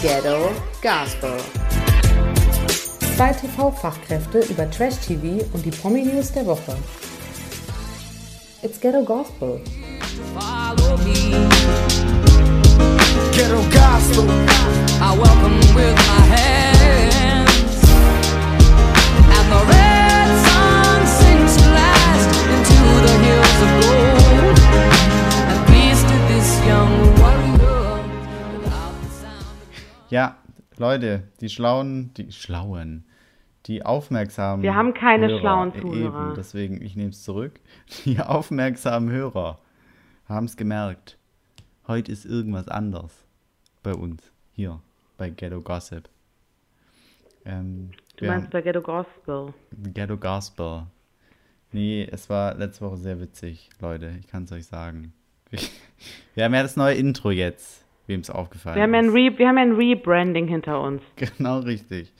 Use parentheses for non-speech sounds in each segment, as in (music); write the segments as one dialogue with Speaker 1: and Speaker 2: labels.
Speaker 1: Ghetto Gospel. Zwei TV-Fachkräfte über Trash-TV und die Promi-News der Woche. It's Ghetto Gospel.
Speaker 2: follow me. Ghetto gospel, I welcome with my hands. And the red sun sinks to last into the hills of gold.
Speaker 3: Ja, Leute, die Schlauen, die Schlauen, die aufmerksamen.
Speaker 4: Wir haben keine
Speaker 3: Hörer,
Speaker 4: schlauen Zuhörer.
Speaker 3: Eben, deswegen, ich nehme es zurück. Die aufmerksamen Hörer haben es gemerkt. Heute ist irgendwas anders bei uns hier bei Ghetto Gossip. Ähm,
Speaker 4: Du meinst bei Ghetto Gospel.
Speaker 3: Ghetto Gospel. Nee, es war letzte Woche sehr witzig, Leute. Ich kann es euch sagen. (laughs) Wir haben ja das neue Intro jetzt, wem es aufgefallen
Speaker 4: Wir haben, ja
Speaker 3: ist.
Speaker 4: ein Re wir haben ja ein Rebranding hinter uns. (laughs)
Speaker 3: Genau richtig.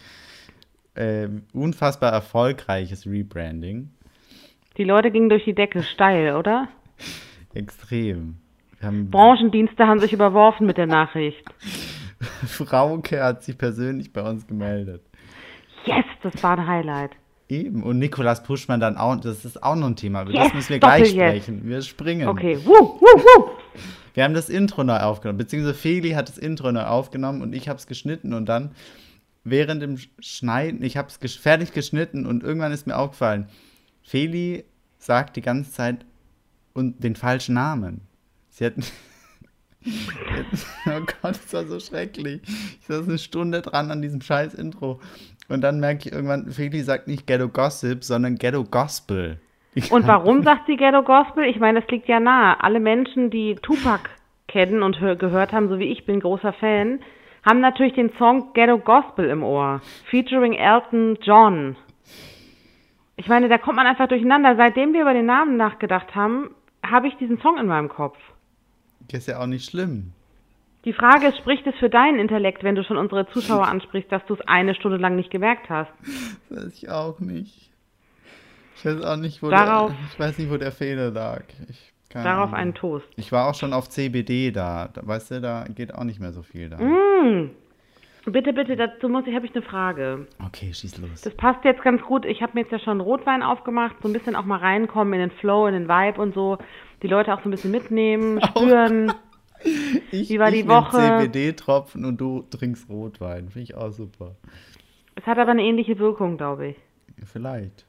Speaker 3: Ähm, unfassbar erfolgreiches Rebranding.
Speaker 4: Die Leute gingen durch die Decke steil, oder? (laughs)
Speaker 3: Extrem. Haben
Speaker 4: Branchendienste haben sich überworfen mit der Nachricht. (laughs)
Speaker 3: Frauke hat sich persönlich bei uns gemeldet.
Speaker 4: Yes, das war ein Highlight.
Speaker 3: Eben. Und Nikolas Puschmann dann auch. Das ist auch noch ein Thema. Über
Speaker 4: Yes,
Speaker 3: das müssen wir gleich sprechen. Wir springen.
Speaker 4: Okay, wuh, wuh, wuh.
Speaker 3: Wir haben das Intro neu aufgenommen. Beziehungsweise Feli hat das Intro neu aufgenommen und ich habe es geschnitten und dann während dem Schneiden, ich habe es gesch fertig geschnitten und irgendwann ist mir aufgefallen, Feli sagt die ganze Zeit und den falschen Namen. Sie hat. (laughs) oh Gott, das war so schrecklich. Ich saß eine Stunde dran an diesem scheiß Intro. Und dann merke ich irgendwann, Feli sagt nicht Ghetto Gossip, sondern Ghetto Gospel. Ich
Speaker 4: Und warum sagt sie Ghetto Gospel? Ich meine, das liegt ja nahe. Alle Menschen, die Tupac kennen und hör gehört haben, so wie ich bin großer Fan, haben natürlich den Song Ghetto Gospel im Ohr, featuring Elton John. Ich meine, da kommt man einfach durcheinander. Seitdem wir über den Namen nachgedacht haben, habe ich diesen Song in meinem Kopf.
Speaker 3: ist ja auch nicht schlimm.
Speaker 4: Die Frage ist, spricht es für deinen Intellekt, wenn du schon unsere Zuschauer ansprichst, dass du es eine Stunde lang nicht gemerkt hast?
Speaker 3: Weiß ich auch nicht. Ich weiß auch nicht, wo
Speaker 4: Darauf-
Speaker 3: der, ich weiß nicht, wo der Fehler lag. Ich,
Speaker 4: Darauf
Speaker 3: Ahnung.
Speaker 4: einen Toast.
Speaker 3: Ich war auch schon auf CBD da. Weißt du, da geht auch nicht mehr so viel da.
Speaker 4: Mm. Bitte, bitte, dazu muss ich, habe ich eine Frage.
Speaker 3: Okay, schieß los.
Speaker 4: Das passt jetzt ganz gut. Ich habe mir jetzt ja schon Rotwein aufgemacht, so ein bisschen auch mal reinkommen in den Flow, in den Vibe und so. Die Leute auch so ein bisschen mitnehmen, (laughs) spüren. (laughs)
Speaker 3: Ich,
Speaker 4: wie war
Speaker 3: ich
Speaker 4: die Woche?
Speaker 3: CBD-Tropfen und du trinkst Rotwein. Finde ich auch super.
Speaker 4: Es hat aber eine ähnliche Wirkung, glaube ich.
Speaker 3: Vielleicht.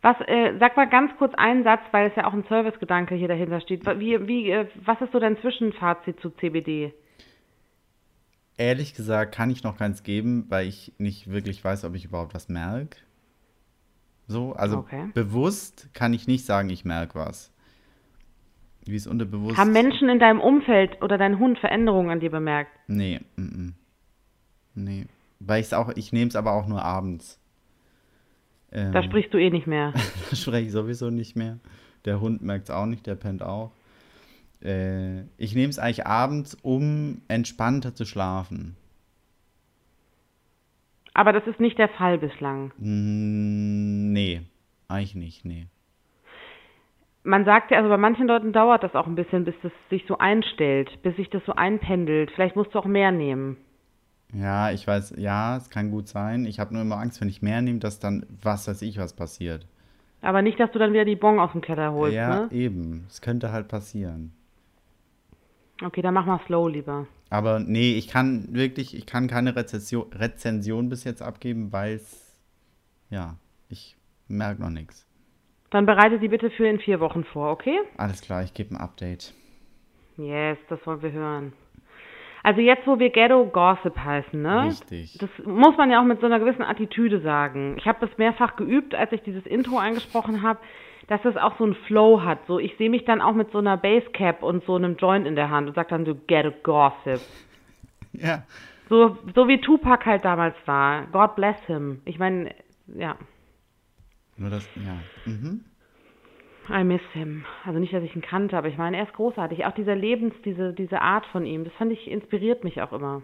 Speaker 4: Was, äh, sag mal ganz kurz einen Satz, weil es ja auch ein Servicegedanke hier dahinter steht. Wie, wie, äh, was ist so dein Zwischenfazit zu CBD?
Speaker 3: Ehrlich gesagt kann ich noch keins geben, weil ich nicht wirklich weiß, ob ich überhaupt was merke. So, also
Speaker 4: Okay.
Speaker 3: bewusst kann ich nicht sagen, ich merke was. Wie es unterbewusst.
Speaker 4: Haben Menschen in deinem Umfeld oder dein Hund Veränderungen an dir bemerkt?
Speaker 3: Nee, mm, mm. nee. Weil ich es auch, ich nehme es aber auch nur abends. Ähm,
Speaker 4: Da sprichst du eh nicht mehr. (laughs)
Speaker 3: da spreche ich sowieso nicht mehr. Der Hund merkt es auch nicht, der pennt auch. Äh, ich nehme es eigentlich abends, um entspannter zu schlafen.
Speaker 4: Aber das ist nicht der Fall bislang.
Speaker 3: Mm, nee, eigentlich nicht, nee.
Speaker 4: Man sagt ja, also bei manchen Leuten dauert das auch ein bisschen, bis das sich so einstellt, bis sich das so einpendelt. Vielleicht musst du auch mehr nehmen.
Speaker 3: Ja, ich weiß, ja, es kann gut sein. Ich habe nur immer Angst, wenn ich mehr nehme, dass dann was weiß ich was passiert.
Speaker 4: Aber nicht, dass du dann wieder die Bon aus dem Keller holst,
Speaker 3: ja,
Speaker 4: ne?
Speaker 3: eben. Es könnte halt passieren.
Speaker 4: Okay, dann mach mal slow lieber.
Speaker 3: Aber nee, ich kann wirklich, ich kann keine Rezension, Rezension bis jetzt abgeben, weil es, ja, ich merke noch nichts.
Speaker 4: Dann bereite die bitte für in vier Wochen vor, okay?
Speaker 3: Alles klar, ich gebe ein Update.
Speaker 4: Yes, das wollen wir hören. Also jetzt, wo wir Ghetto Gossip heißen, ne?
Speaker 3: Richtig.
Speaker 4: Das muss man ja auch mit so einer gewissen Attitüde sagen. Ich habe das mehrfach geübt, als ich dieses Intro eingesprochen habe, dass es auch so einen Flow hat. So, ich sehe mich dann auch mit so einer Basecap und so einem Joint in der Hand und sag dann so Ghetto Gossip. (laughs)
Speaker 3: Ja,
Speaker 4: So, so wie Tupac halt damals war. God bless him. Ich meine, ja,
Speaker 3: nur das, ja. Mhm.
Speaker 4: I miss him. Also nicht, dass ich ihn kannte, aber ich meine, er ist großartig. Auch dieser Lebens, diese, diese Art von ihm, das fand ich, inspiriert mich auch immer.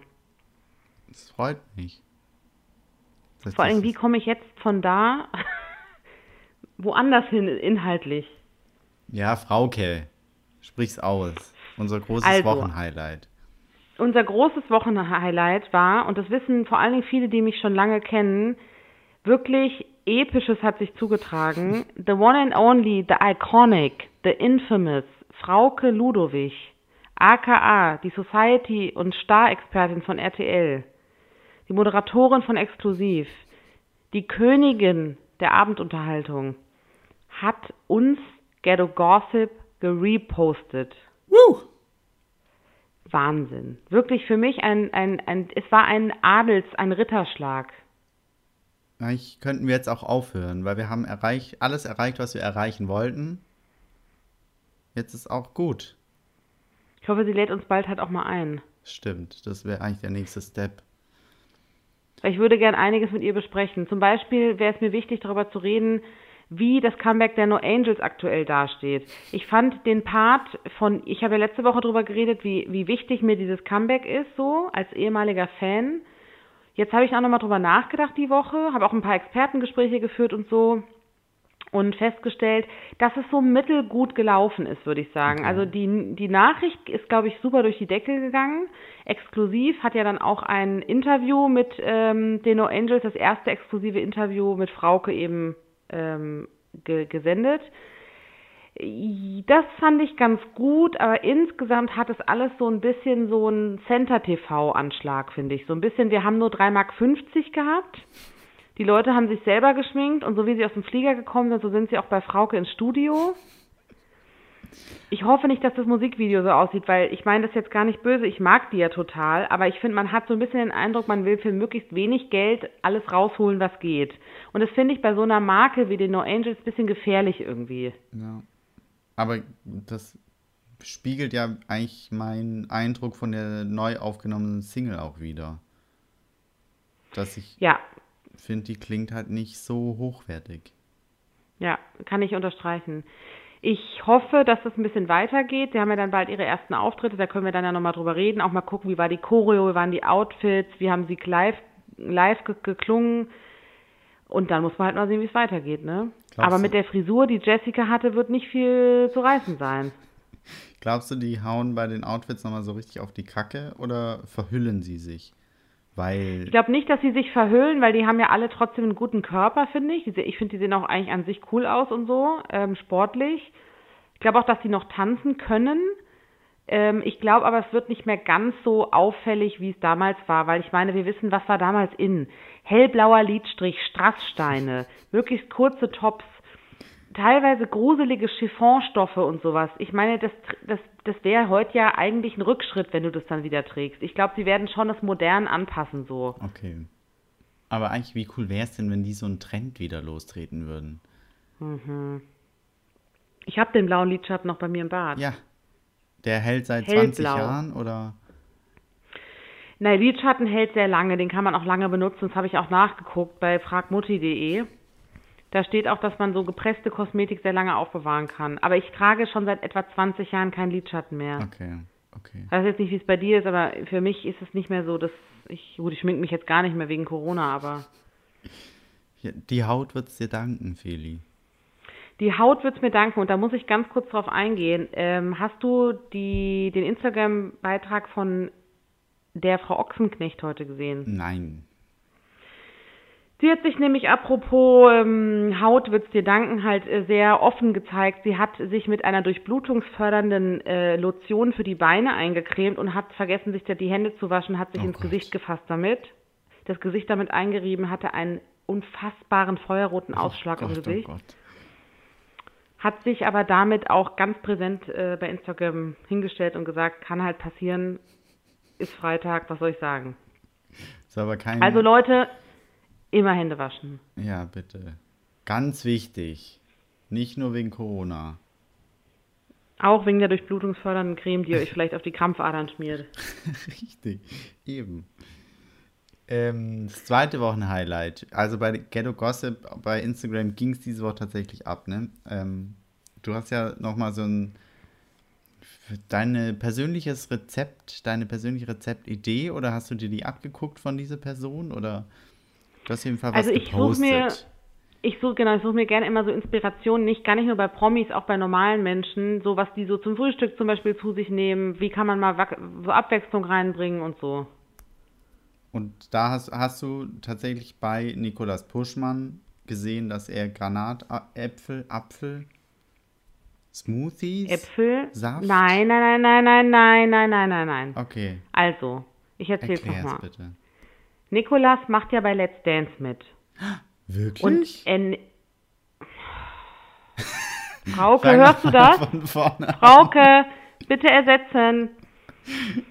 Speaker 3: Das freut mich. Das,
Speaker 4: Vor allem, wie komme ich jetzt von da (laughs) woanders hin inhaltlich?
Speaker 3: Ja, Frauke, sprich's aus. Unser großes
Speaker 4: Also.
Speaker 3: Wochenhighlight.
Speaker 4: unser großes Wochenhighlight war, und das wissen vor allen Dingen viele, die mich schon lange kennen, wirklich Episches hat sich zugetragen. The one and only, the iconic, the infamous Frauke Ludowig, aka die Society- und Star-Expertin von RTL, die Moderatorin von Exklusiv, die Königin der Abendunterhaltung, hat uns Ghetto Gossip gerepostet.
Speaker 3: Woo!
Speaker 4: Wahnsinn. Wirklich für mich ein, ein, ein, es war ein Adels, ein Ritterschlag.
Speaker 3: Eigentlich könnten wir jetzt auch aufhören, weil wir haben erreicht, alles erreicht, was wir erreichen wollten. Jetzt ist auch gut.
Speaker 4: Ich hoffe, sie lädt uns bald halt auch mal ein.
Speaker 3: Stimmt, das wäre eigentlich der nächste Step.
Speaker 4: Ich würde gern einiges mit ihr besprechen. Zum Beispiel wäre es mir wichtig, darüber zu reden, wie das Comeback der No Angels aktuell dasteht. Ich fand den Part von, ich habe ja letzte Woche darüber geredet, wie, wie wichtig mir dieses Comeback ist, so als ehemaliger Fan. Jetzt habe ich auch nochmal drüber nachgedacht die Woche, habe auch ein paar Expertengespräche geführt und so und festgestellt, dass es so mittelgut gelaufen ist, würde ich sagen. Also die, die Nachricht ist, glaube ich, super durch die Decke gegangen. Exklusiv hat ja dann auch ein Interview mit ähm, den No Angels, das erste exklusive Interview mit Frauke eben ähm, ge gesendet. Das fand ich ganz gut, aber insgesamt hat es alles so ein bisschen so einen Center-TV-Anschlag, finde ich. So ein bisschen, wir haben nur 3,50 Mark gehabt. Die Leute haben sich selber geschminkt und so wie sie aus dem Flieger gekommen sind, so sind sie auch bei Frauke ins Studio. Ich hoffe nicht, dass das Musikvideo so aussieht, weil ich meine das jetzt gar nicht böse, ich mag die ja total, aber ich finde, man hat so ein bisschen den Eindruck, man will für möglichst wenig Geld alles rausholen, was geht. Und das finde ich bei so einer Marke wie den No Angels ein bisschen gefährlich irgendwie.
Speaker 3: Ja. Aber das spiegelt ja eigentlich meinen Eindruck von der neu aufgenommenen Single auch wieder. Dass ich
Speaker 4: Ja,
Speaker 3: finde, die klingt halt nicht so hochwertig.
Speaker 4: Ja, kann ich unterstreichen. Ich hoffe, dass es ein bisschen weitergeht. Sie haben ja dann bald ihre ersten Auftritte, da können wir dann ja nochmal drüber reden, auch mal gucken, wie war die Choreo, wie waren die Outfits, wie haben sie live, live ge geklungen. Und dann muss man halt mal sehen, wie es weitergeht, ne?
Speaker 3: Glaubst
Speaker 4: Aber
Speaker 3: du-
Speaker 4: mit der Frisur, die Jessica hatte, wird nicht viel zu reißen sein. (laughs)
Speaker 3: Glaubst du, die hauen bei den Outfits nochmal so richtig auf die Kacke oder verhüllen sie sich? Weil,
Speaker 4: Ich glaube nicht, dass sie sich verhüllen, weil die haben ja alle trotzdem einen guten Körper, finde ich. Ich finde, die sehen auch eigentlich an sich cool aus und so, ähm, sportlich. Ich glaube auch, dass die noch tanzen können. Ähm, ich glaube aber, es wird nicht mehr ganz so auffällig, wie es damals war, weil ich meine, wir wissen, was war damals in. Hellblauer Lidstrich, Strasssteine, (laughs) möglichst kurze Tops, teilweise gruselige Chiffonstoffe und sowas. Ich meine, das, das, das wäre heute ja eigentlich ein Rückschritt, wenn du das dann wieder trägst. Ich glaube, sie werden schon das modern anpassen so.
Speaker 3: okay. Aber eigentlich, wie cool wäre es denn, wenn die so einen Trend wieder lostreten würden?
Speaker 4: Ich habe den blauen Lidschatten noch bei mir im Bad.
Speaker 3: Ja. Der hält seit 20
Speaker 4: Hellblau.
Speaker 3: Jahren oder?
Speaker 4: Nein, Lidschatten hält sehr lange, den kann man auch lange benutzen. Das habe ich auch nachgeguckt bei fragmutti.de. Da steht auch, dass man so gepresste Kosmetik sehr lange aufbewahren kann. Aber ich trage schon seit etwa 20 Jahren keinen Lidschatten mehr.
Speaker 3: Okay, okay.
Speaker 4: Ich weiß jetzt nicht, wie es bei dir ist, aber für mich ist es nicht mehr so, dass ich, gut, ich schmink mich jetzt gar nicht mehr wegen Corona, aber
Speaker 3: die Haut wird's dir danken, Feli.
Speaker 4: Die Haut wird's mir danken und da muss ich ganz kurz drauf eingehen. Ähm, hast du die, den Instagram-Beitrag von der Frau Ochsenknecht heute gesehen?
Speaker 3: Nein.
Speaker 4: Sie hat sich nämlich apropos ähm, Haut wird's dir danken halt äh, sehr offen gezeigt. Sie hat sich mit einer durchblutungsfördernden äh, Lotion für die Beine eingecremt und hat vergessen, sich da die Hände zu waschen, hat sich
Speaker 3: Oh
Speaker 4: ins
Speaker 3: Gott.
Speaker 4: Gesicht gefasst damit. Das Gesicht damit eingerieben, hatte einen unfassbaren feuerroten Ausschlag
Speaker 3: oh
Speaker 4: im
Speaker 3: Gott,
Speaker 4: Gesicht.
Speaker 3: Oh Gott.
Speaker 4: Hat sich aber damit auch ganz präsent äh, bei Instagram hingestellt und gesagt, kann halt passieren, ist Freitag, was soll ich sagen?
Speaker 3: Ist aber kein.
Speaker 4: Also Leute, immer Hände waschen.
Speaker 3: Ja, bitte. Ganz wichtig. Nicht nur wegen Corona.
Speaker 4: Auch wegen der durchblutungsfördernden Creme, die ihr euch (laughs) vielleicht auf die Krampfadern schmiert.
Speaker 3: Richtig. Eben. Ähm, das zweite Wochenhighlight. Also bei Ghetto Gossip bei Instagram ging es diese Woche tatsächlich ab, ne? Ähm, du hast ja nochmal so ein deine persönliches Rezept, deine persönliche Rezeptidee oder hast du dir die abgeguckt von dieser Person oder du hast jeden Fall was
Speaker 4: Also ich suche
Speaker 3: gepostet?
Speaker 4: mir- ich suche genau, ich suche mir gerne immer so Inspirationen, nicht gar nicht nur bei Promis, auch bei normalen Menschen, so was die so zum Frühstück zum Beispiel zu sich nehmen, wie kann man mal so Abwechslung reinbringen und so.
Speaker 3: Und da hast, hast du tatsächlich bei Nikolas Puschmann gesehen, dass er Granatäpfel, Apfel, Smoothies?
Speaker 4: Äpfel?
Speaker 3: Saft?
Speaker 4: Nein, nein, nein, nein, nein, nein, nein, nein, nein.
Speaker 3: Okay,
Speaker 4: Also, ich erzähl's nochmal.
Speaker 3: bitte.
Speaker 4: Nikolas macht ja bei Let's Dance mit.
Speaker 3: Wirklich?
Speaker 4: Und er. (laughs) Frauke, hörst du das? Frauke, bitte ersetzen.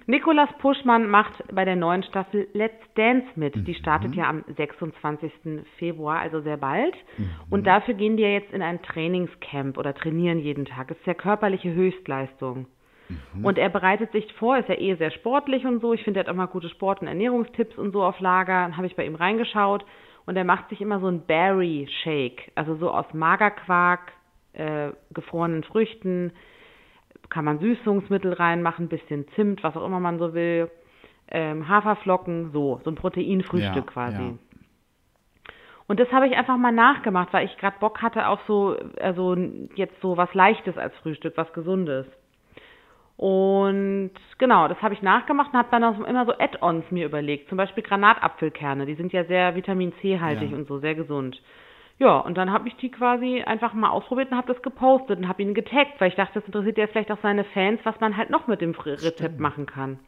Speaker 4: Nikolas Puschmann macht bei der neuen Staffel Let's Dance mit. Die startet ja am 26. Februar, also sehr bald. Und dafür gehen die ja jetzt in ein Trainingscamp oder trainieren jeden Tag. Das ist ja körperliche Höchstleistung. Und er bereitet sich vor, ist ja eh sehr sportlich und so. Ich finde, er hat auch mal gute Sport- und Ernährungstipps und so auf Lager. Dann habe ich bei ihm reingeschaut. Und er macht sich immer so ein Berry Shake, also so aus Magerquark, äh, gefrorenen Früchten, kann man Süßungsmittel reinmachen, bisschen Zimt, was auch immer man so will, ähm, Haferflocken, so, so ein Proteinfrühstück
Speaker 3: Ja,
Speaker 4: quasi.
Speaker 3: ja.
Speaker 4: Und das habe ich einfach mal nachgemacht, weil ich gerade Bock hatte auf so, also jetzt so was Leichtes als Frühstück, was Gesundes. Und genau, das habe ich nachgemacht und habe dann auch immer so Add-ons mir überlegt. Zum Beispiel Granatapfelkerne, die sind ja sehr Vitamin C-haltig
Speaker 3: Ja.
Speaker 4: und so, sehr gesund. Ja, und dann habe ich die quasi einfach mal ausprobiert und habe das gepostet und habe ihn getaggt, weil ich dachte, das interessiert ja vielleicht auch seine Fans, was man halt noch mit dem Rezept machen kann.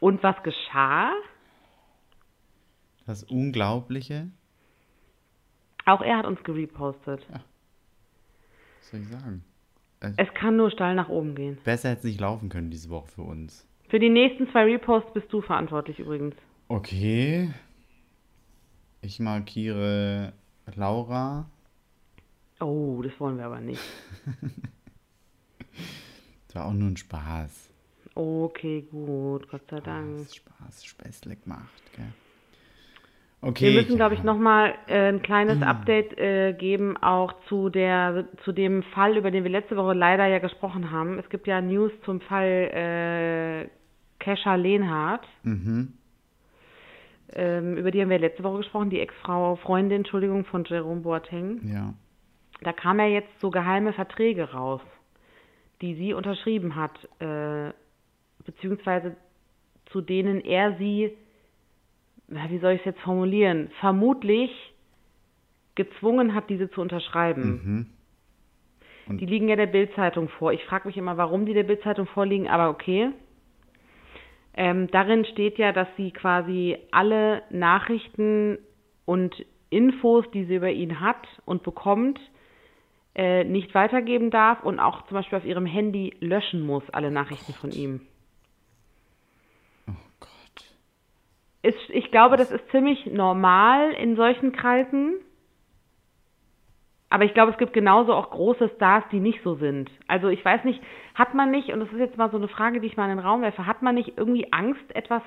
Speaker 4: Und was geschah?
Speaker 3: Das Unglaubliche,
Speaker 4: Auch er hat uns gerepostet.
Speaker 3: was soll ich sagen?
Speaker 4: Es kann nur steil nach oben gehen.
Speaker 3: Besser hätte es nicht laufen können diese Woche für uns.
Speaker 4: Für die nächsten zwei Reposts bist du verantwortlich übrigens.
Speaker 3: Okay. Ich markiere Laura.
Speaker 4: Oh, das wollen wir aber nicht. (laughs)
Speaker 3: Das war auch nur ein Spaß.
Speaker 4: Okay, gut, Gott sei Dank.
Speaker 3: Spaß, Spaß, Späßle gemacht, gell? Okay.
Speaker 4: Wir müssen, glaube ich,
Speaker 3: ja. Hm.
Speaker 4: nochmal äh, ein kleines Update äh, geben, auch zu der zu dem Fall, über den wir letzte Woche leider ja gesprochen haben. Es gibt ja News zum Fall äh, Kesha Lehnhardt.
Speaker 3: Mhm.
Speaker 4: Ähm, über die haben wir letzte Woche gesprochen, die Ex-Frau, Freundin, Entschuldigung, von Jerome Boateng.
Speaker 3: Ja.
Speaker 4: Da kamen ja jetzt so geheime Verträge raus, die sie unterschrieben hat, äh, beziehungsweise zu denen er sie, na, wie soll ich es jetzt formulieren, vermutlich gezwungen hat, diese zu unterschreiben.
Speaker 3: Und-
Speaker 4: Die liegen ja der Bildzeitung vor. Ich frage mich immer, warum die der Bildzeitung vorliegen, aber okay. Ähm, darin steht ja, dass sie quasi alle Nachrichten und Infos, die sie über ihn hat und bekommt, äh, nicht weitergeben darf und auch zum Beispiel auf ihrem Handy löschen muss, alle Nachrichten von ihm.
Speaker 3: Oh Gott.
Speaker 4: Ist, ich glaube, das ist ziemlich normal in solchen Kreisen. Aber ich glaube, es gibt genauso auch große Stars, die nicht so sind. Also ich weiß nicht, hat man nicht, und das ist jetzt mal so eine Frage, die ich mal in den Raum werfe, hat man nicht irgendwie Angst, etwas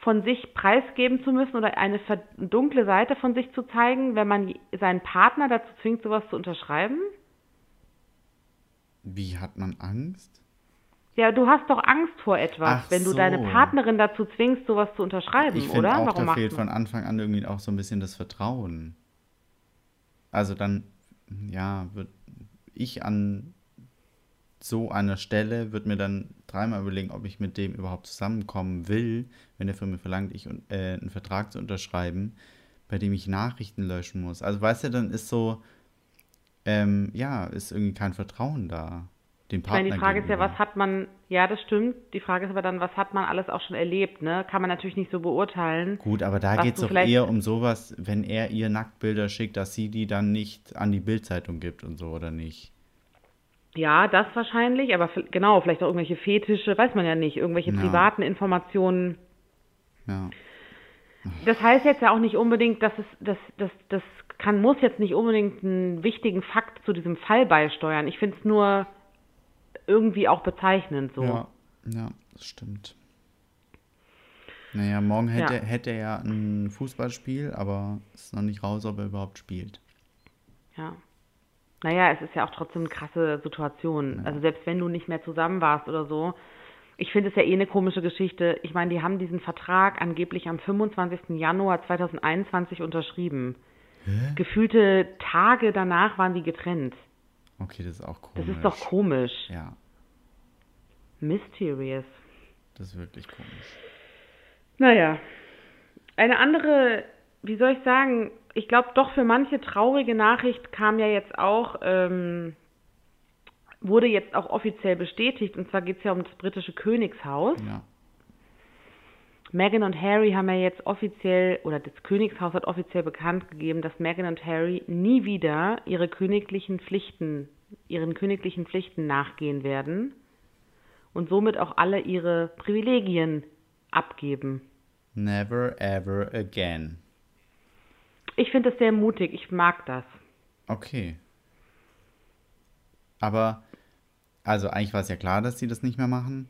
Speaker 4: von sich preisgeben zu müssen oder eine dunkle Seite von sich zu zeigen, wenn man seinen Partner dazu zwingt, sowas zu unterschreiben?
Speaker 3: Wie hat man Angst?
Speaker 4: Ja, du hast doch Angst vor etwas,
Speaker 3: Ach
Speaker 4: wenn du
Speaker 3: so.
Speaker 4: deine Partnerin dazu zwingst, sowas zu unterschreiben,
Speaker 3: Ich
Speaker 4: oder?
Speaker 3: auch,
Speaker 4: Warum
Speaker 3: da fehlt von Anfang an irgendwie auch so ein bisschen das Vertrauen. Also dann, ja, wird ich an so einer Stelle, würde mir dann dreimal überlegen, ob ich mit dem überhaupt zusammenkommen will, wenn er von mir verlangt, ich äh, einen Vertrag zu unterschreiben, bei dem ich Nachrichten löschen muss. Also weißt du, dann ist so, ähm, ja, ist irgendwie kein Vertrauen da. Dem
Speaker 4: Ich
Speaker 3: Partner
Speaker 4: meine, die Frage ist ja,
Speaker 3: gegenüber.
Speaker 4: was hat man, ja, das stimmt. Die Frage ist aber dann, was hat man alles auch schon erlebt, ne? Kann man natürlich nicht so beurteilen.
Speaker 3: Gut, aber da geht es doch eher um sowas, wenn er ihr Nacktbilder schickt, dass sie die dann nicht an die Bildzeitung gibt und so, oder nicht?
Speaker 4: Ja, das wahrscheinlich, aber genau, vielleicht auch irgendwelche Fetische, weiß man ja nicht, irgendwelche
Speaker 3: Ja.
Speaker 4: privaten Informationen.
Speaker 3: Ja.
Speaker 4: Das heißt jetzt ja auch nicht unbedingt, dass es, das, das, das kann, muss jetzt nicht unbedingt einen wichtigen Fakt zu diesem Fall beisteuern. Ich finde es nur irgendwie auch bezeichnend so.
Speaker 3: Ja, ja, das stimmt. Naja, morgen hätte,
Speaker 4: Ja.
Speaker 3: hätte er ja ein Fußballspiel, aber es ist noch nicht raus, ob er überhaupt spielt.
Speaker 4: Ja. Naja, es ist ja auch trotzdem eine krasse Situation. Also selbst wenn du nicht mehr zusammen warst oder so. Ich finde es ja eh eine komische Geschichte. Ich meine, die haben diesen Vertrag angeblich am 25. Januar 2021 unterschrieben. gefühlte Tage danach waren die getrennt.
Speaker 3: Okay, das ist auch
Speaker 4: Das
Speaker 3: komisch.
Speaker 4: ist doch komisch.
Speaker 3: Ja,
Speaker 4: Mysterious.
Speaker 3: das ist wirklich komisch.
Speaker 4: Naja, eine andere, wie soll ich sagen, ich glaube doch für manche traurige Nachricht kam ja jetzt auch, ähm, wurde jetzt auch offiziell bestätigt, und zwar geht es ja um das britische Königshaus.
Speaker 3: Ja.
Speaker 4: Meghan und Harry haben ja jetzt offiziell, oder das Königshaus hat offiziell bekannt gegeben, dass Meghan und Harry nie wieder ihre königlichen Pflichten, ihren königlichen Pflichten nachgehen werden und somit auch alle ihre Privilegien abgeben.
Speaker 3: Never ever again.
Speaker 4: Ich finde das sehr mutig, ich mag das.
Speaker 3: Okay. Aber, also eigentlich war es ja klar, dass sie das nicht mehr machen.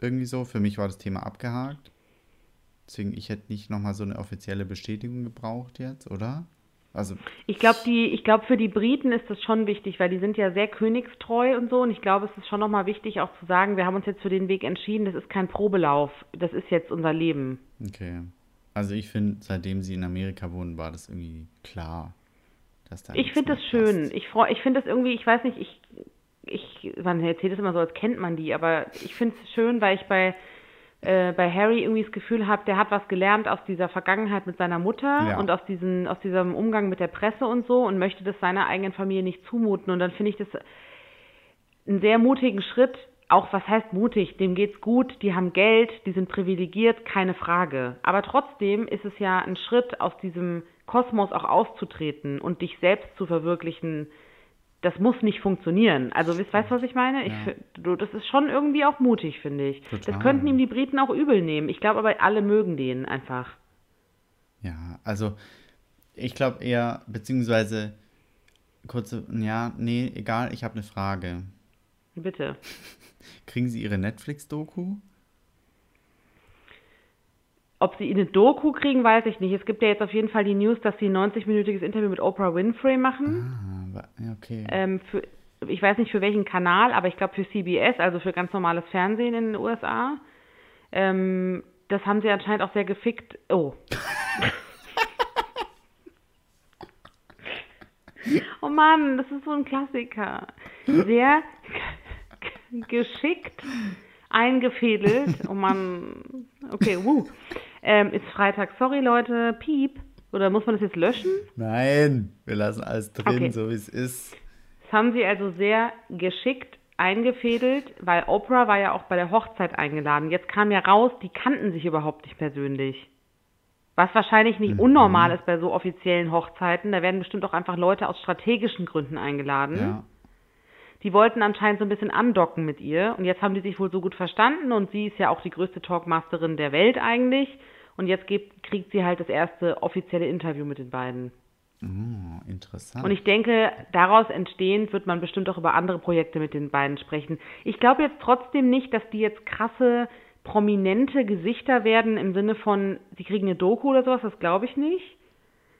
Speaker 3: Irgendwie so. Für mich war das Thema abgehakt. Deswegen, ich hätte nicht nochmal so eine offizielle Bestätigung gebraucht jetzt, oder? Also,
Speaker 4: Ich glaube, die, ich glaube, für die Briten ist das schon wichtig, weil die sind ja sehr königstreu und so. Und ich glaube, es ist schon nochmal wichtig, auch zu sagen, wir haben uns jetzt für den Weg entschieden. Das ist kein Probelauf. Das ist jetzt unser Leben.
Speaker 3: okay. Also ich finde, seitdem sie in Amerika wohnen, war das irgendwie klar, dass da
Speaker 4: Ich finde das schön.
Speaker 3: passt.
Speaker 4: Ich freu, ich finde das irgendwie, ich weiß nicht, ich, ich, man erzählt es immer so, als kennt man die, aber ich finde es schön, weil ich bei, äh, bei Harry irgendwie das Gefühl habe, der hat was gelernt aus dieser Vergangenheit mit seiner Mutter
Speaker 3: Ja.
Speaker 4: und aus, diesen, aus diesem Umgang mit der Presse und so und möchte das seiner eigenen Familie nicht zumuten. Und dann finde ich das einen sehr mutigen Schritt. Auch was heißt mutig? Dem geht's gut, die haben Geld, die sind privilegiert, keine Frage. Aber trotzdem ist es ja ein Schritt aus diesem Kosmos auch auszutreten und dich selbst zu verwirklichen. Das muss nicht funktionieren. Also, weißt du, was ich meine? Ich,
Speaker 3: Ja.
Speaker 4: das ist schon irgendwie auch mutig, finde ich.
Speaker 3: Total.
Speaker 4: Das könnten ihm die Briten auch übel nehmen. Ich glaube aber, alle mögen den einfach.
Speaker 3: Ja, also ich glaube eher, beziehungsweise kurze, ja, nee, egal, ich habe eine Frage.
Speaker 4: Bitte. (laughs)
Speaker 3: Kriegen Sie Ihre Netflix-Doku?
Speaker 4: Ob sie eine Doku kriegen, weiß ich nicht. Es gibt ja jetzt auf jeden Fall die News, dass sie ein 90-minütiges Interview mit Oprah Winfrey machen.
Speaker 3: Ah, okay.
Speaker 4: Ähm, für, ich weiß nicht für welchen Kanal, aber ich glaube für CBS, also für ganz normales Fernsehen in den USA. Ähm, das haben sie anscheinend auch sehr gefickt. Oh. (laughs) oh Mann, das ist so ein Klassiker. Sehr geschickt eingefädelt. Oh Mann. Okay, wuh. Ähm, ist Freitag. Sorry, Leute. Piep. Oder muss man das jetzt löschen?
Speaker 3: Nein, wir lassen alles drin,
Speaker 4: Okay.
Speaker 3: so wie es ist.
Speaker 4: Das haben sie also sehr geschickt eingefädelt, weil Oprah war ja auch bei der Hochzeit eingeladen. Jetzt kam ja raus, die kannten sich überhaupt nicht persönlich. Was wahrscheinlich nicht
Speaker 3: Mhm.
Speaker 4: unnormal ist bei so offiziellen Hochzeiten. Da werden bestimmt auch einfach Leute aus strategischen Gründen eingeladen.
Speaker 3: Ja.
Speaker 4: Die wollten anscheinend so ein bisschen andocken mit ihr und jetzt haben die sich wohl so gut verstanden und sie ist ja auch die größte Talkmasterin der Welt eigentlich und jetzt gibt, kriegt sie halt das erste offizielle Interview mit den beiden.
Speaker 3: Oh, interessant.
Speaker 4: Und ich denke, daraus entstehend wird man bestimmt auch über andere Projekte mit den beiden sprechen. Ich glaube jetzt trotzdem nicht, dass die jetzt krasse, prominente Gesichter werden im Sinne von, sie kriegen eine Doku oder sowas, das glaube ich nicht.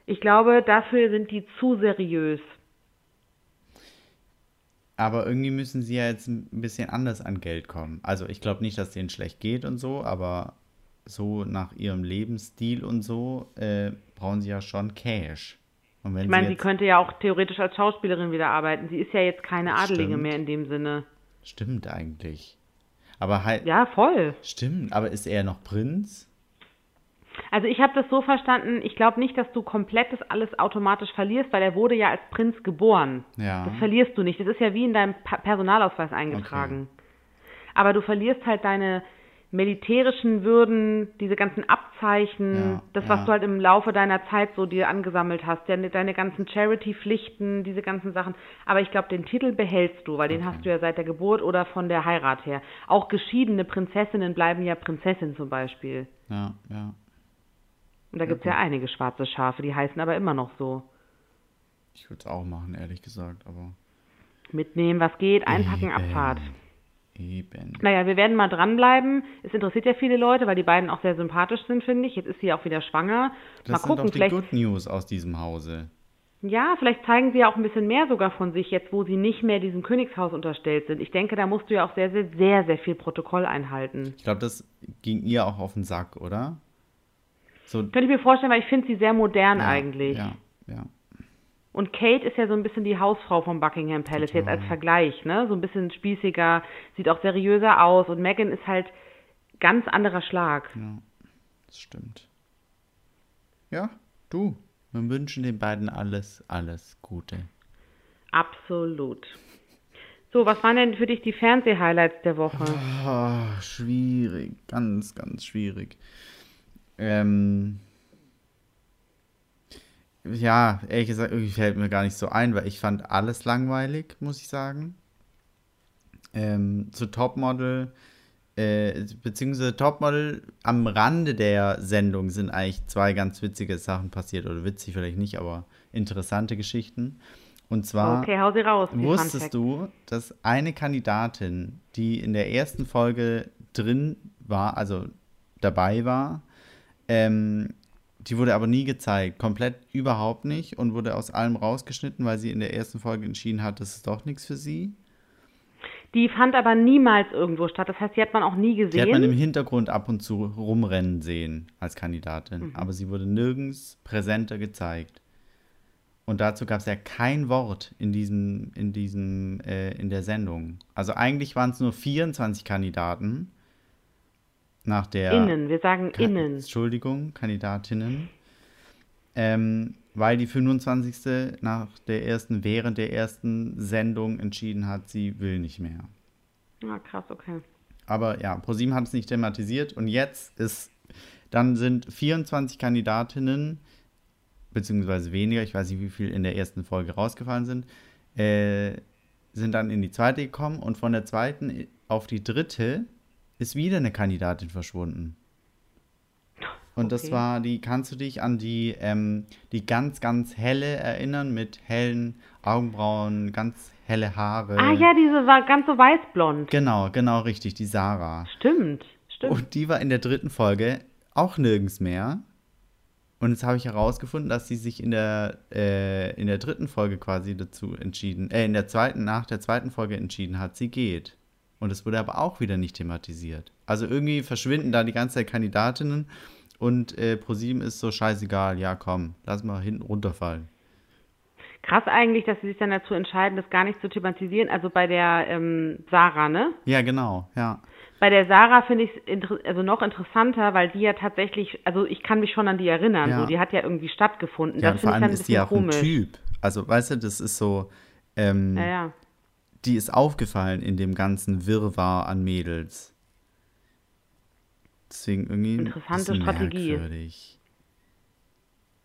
Speaker 4: Ich glaube, dafür sind die zu seriös.
Speaker 3: aber irgendwie müssen sie ja jetzt ein bisschen anders an Geld kommen. Also ich glaube nicht, dass denen schlecht geht und so, aber so nach ihrem Lebensstil und so äh, brauchen sie ja schon Cash.
Speaker 4: Ich meine,
Speaker 3: sie
Speaker 4: sie könnte ja auch theoretisch als Schauspielerin wieder arbeiten. Sie ist ja jetzt keine Adelige
Speaker 3: Stimmt.
Speaker 4: mehr in dem Sinne.
Speaker 3: Stimmt eigentlich. Aber halt,
Speaker 4: Ja, voll.
Speaker 3: stimmt, aber ist er noch Prinz?
Speaker 4: Also ich habe das so verstanden, ich glaube nicht, dass du komplett das alles automatisch verlierst, weil er wurde ja als Prinz geboren.
Speaker 3: Ja.
Speaker 4: Das verlierst du nicht. Das ist ja wie in deinem Pa- Personalausweis eingetragen. Aber du verlierst halt deine militärischen Würden, diese ganzen Abzeichen,
Speaker 3: Ja,
Speaker 4: das, was
Speaker 3: ja.
Speaker 4: du halt im Laufe deiner Zeit so dir angesammelt hast, deine, deine ganzen Charity-Pflichten, diese ganzen Sachen. Aber ich glaube, den Titel behältst du, weil den hast du ja seit der Geburt oder von der Heirat her. Auch geschiedene Prinzessinnen bleiben ja Prinzessin zum Beispiel.
Speaker 3: Ja, ja.
Speaker 4: Und da gibt's ja einige schwarze Schafe, die heißen aber immer noch so.
Speaker 3: Ich würde es auch machen, ehrlich gesagt, aber
Speaker 4: Mitnehmen, was geht, einpacken. Abfahrt.
Speaker 3: Eben.
Speaker 4: Naja, wir werden mal dranbleiben. Es interessiert ja viele Leute, weil die beiden auch sehr sympathisch sind, finde ich. Jetzt ist sie auch wieder schwanger.
Speaker 3: Das
Speaker 4: mal
Speaker 3: sind
Speaker 4: gucken,
Speaker 3: doch die
Speaker 4: vielleicht.
Speaker 3: Good News aus diesem Hause.
Speaker 4: Ja, vielleicht zeigen sie ja auch ein bisschen mehr sogar von sich, jetzt wo sie nicht mehr diesem Königshaus unterstellt sind. Ich denke, da musst du ja auch sehr, sehr, sehr, sehr viel Protokoll einhalten.
Speaker 3: Ich glaube, das ging ihr auch auf den Sack, oder? So,
Speaker 4: Könnte ich mir vorstellen, weil ich finde sie sehr modern
Speaker 3: ja,
Speaker 4: eigentlich.
Speaker 3: Ja, ja.
Speaker 4: Und Kate ist ja so ein bisschen die Hausfrau vom Buckingham Palace, jetzt als Vergleich, ne? So ein bisschen spießiger, sieht auch seriöser aus. Und Meghan ist halt ganz anderer Schlag.
Speaker 3: Ja, das stimmt. Ja, du. Wir wünschen den beiden alles, alles Gute.
Speaker 4: Absolut. So, was waren denn für dich die Fernseh-Highlights der Woche?
Speaker 3: Ah, schwierig, ganz, ganz schwierig. Ähm, ja, ehrlich gesagt, irgendwie fällt mir gar nicht so ein, weil ich fand alles langweilig, muss ich sagen. Ähm, zu Topmodel, äh, beziehungsweise Topmodel am Rande der Sendung sind eigentlich zwei ganz witzige Sachen passiert, oder witzig vielleicht nicht, aber interessante Geschichten. Und zwar.
Speaker 4: Okay, hau sie raus.
Speaker 3: Wusstest du, dass eine Kandidatin, die in der ersten Folge drin war, also dabei war, ähm, die wurde aber nie gezeigt, komplett überhaupt nicht und wurde aus allem rausgeschnitten, weil sie in der ersten Folge entschieden hat, das ist doch nichts für sie.
Speaker 4: Die fand aber niemals irgendwo statt. Das heißt, die hat man auch nie
Speaker 3: Die hat man im
Speaker 4: gesehen.
Speaker 3: Hintergrund ab und zu rumrennen sehen als Kandidatin,
Speaker 4: Mhm.
Speaker 3: aber sie wurde nirgends präsenter gezeigt. Und dazu gab es ja kein Wort in diesem, in diesem, äh, in der Sendung. Also eigentlich waren es nur 24 Kandidaten nach der
Speaker 4: Innen, wir sagen
Speaker 3: Ka-
Speaker 4: innen.
Speaker 3: Entschuldigung, Kandidatinnen. Ähm, weil die 25. nach der ersten, während der ersten Sendung entschieden hat, sie will nicht mehr.
Speaker 4: Ah, krass, okay.
Speaker 3: Aber ja, ProSieben hat es nicht thematisiert und jetzt ist, dann sind 24 Kandidatinnen, beziehungsweise weniger, ich weiß nicht, wie viel in der ersten Folge rausgefallen sind, äh, sind dann in die zweite gekommen und von der zweiten auf die dritte ist wieder eine Kandidatin verschwunden. Und das
Speaker 4: Okay.
Speaker 3: war die, kannst du dich an die, ähm, die ganz, ganz helle erinnern mit hellen Augenbrauen, ganz helle Haare.
Speaker 4: Ah ja, diese war ganz so weißblond.
Speaker 3: Genau, genau richtig, die Sarah.
Speaker 4: Stimmt, stimmt.
Speaker 3: Und die war in der dritten Folge auch nirgends mehr. Und jetzt habe ich herausgefunden, dass sie sich in der, äh, in der dritten Folge quasi dazu entschieden, äh, in der zweiten, nach der zweiten Folge entschieden hat, sie geht. Und es wurde aber auch wieder nicht thematisiert. Also irgendwie verschwinden da die ganze Zeit Kandidatinnen und äh, ProSieben ist so scheißegal, ja komm, lass mal hinten runterfallen.
Speaker 4: Krass eigentlich, dass sie sich dann dazu entscheiden, das gar nicht zu thematisieren. Also bei der ähm, Sarah, ne?
Speaker 3: Ja, genau, ja.
Speaker 4: Bei der Sarah finde ich es also noch interessanter, weil die ja tatsächlich, also ich kann mich schon an die erinnern,
Speaker 3: Ja.
Speaker 4: so, die hat ja irgendwie stattgefunden.
Speaker 3: Ja,
Speaker 4: das
Speaker 3: vor allem
Speaker 4: dann ein
Speaker 3: ist die auch ein
Speaker 4: komisch.
Speaker 3: Typ. Also, weißt du, das ist so, ähm,
Speaker 4: Ja, ja.
Speaker 3: Die ist aufgefallen in dem ganzen Wirrwarr an Mädels. Deswegen irgendwie
Speaker 4: Interessante Strategie.
Speaker 3: merkwürdig.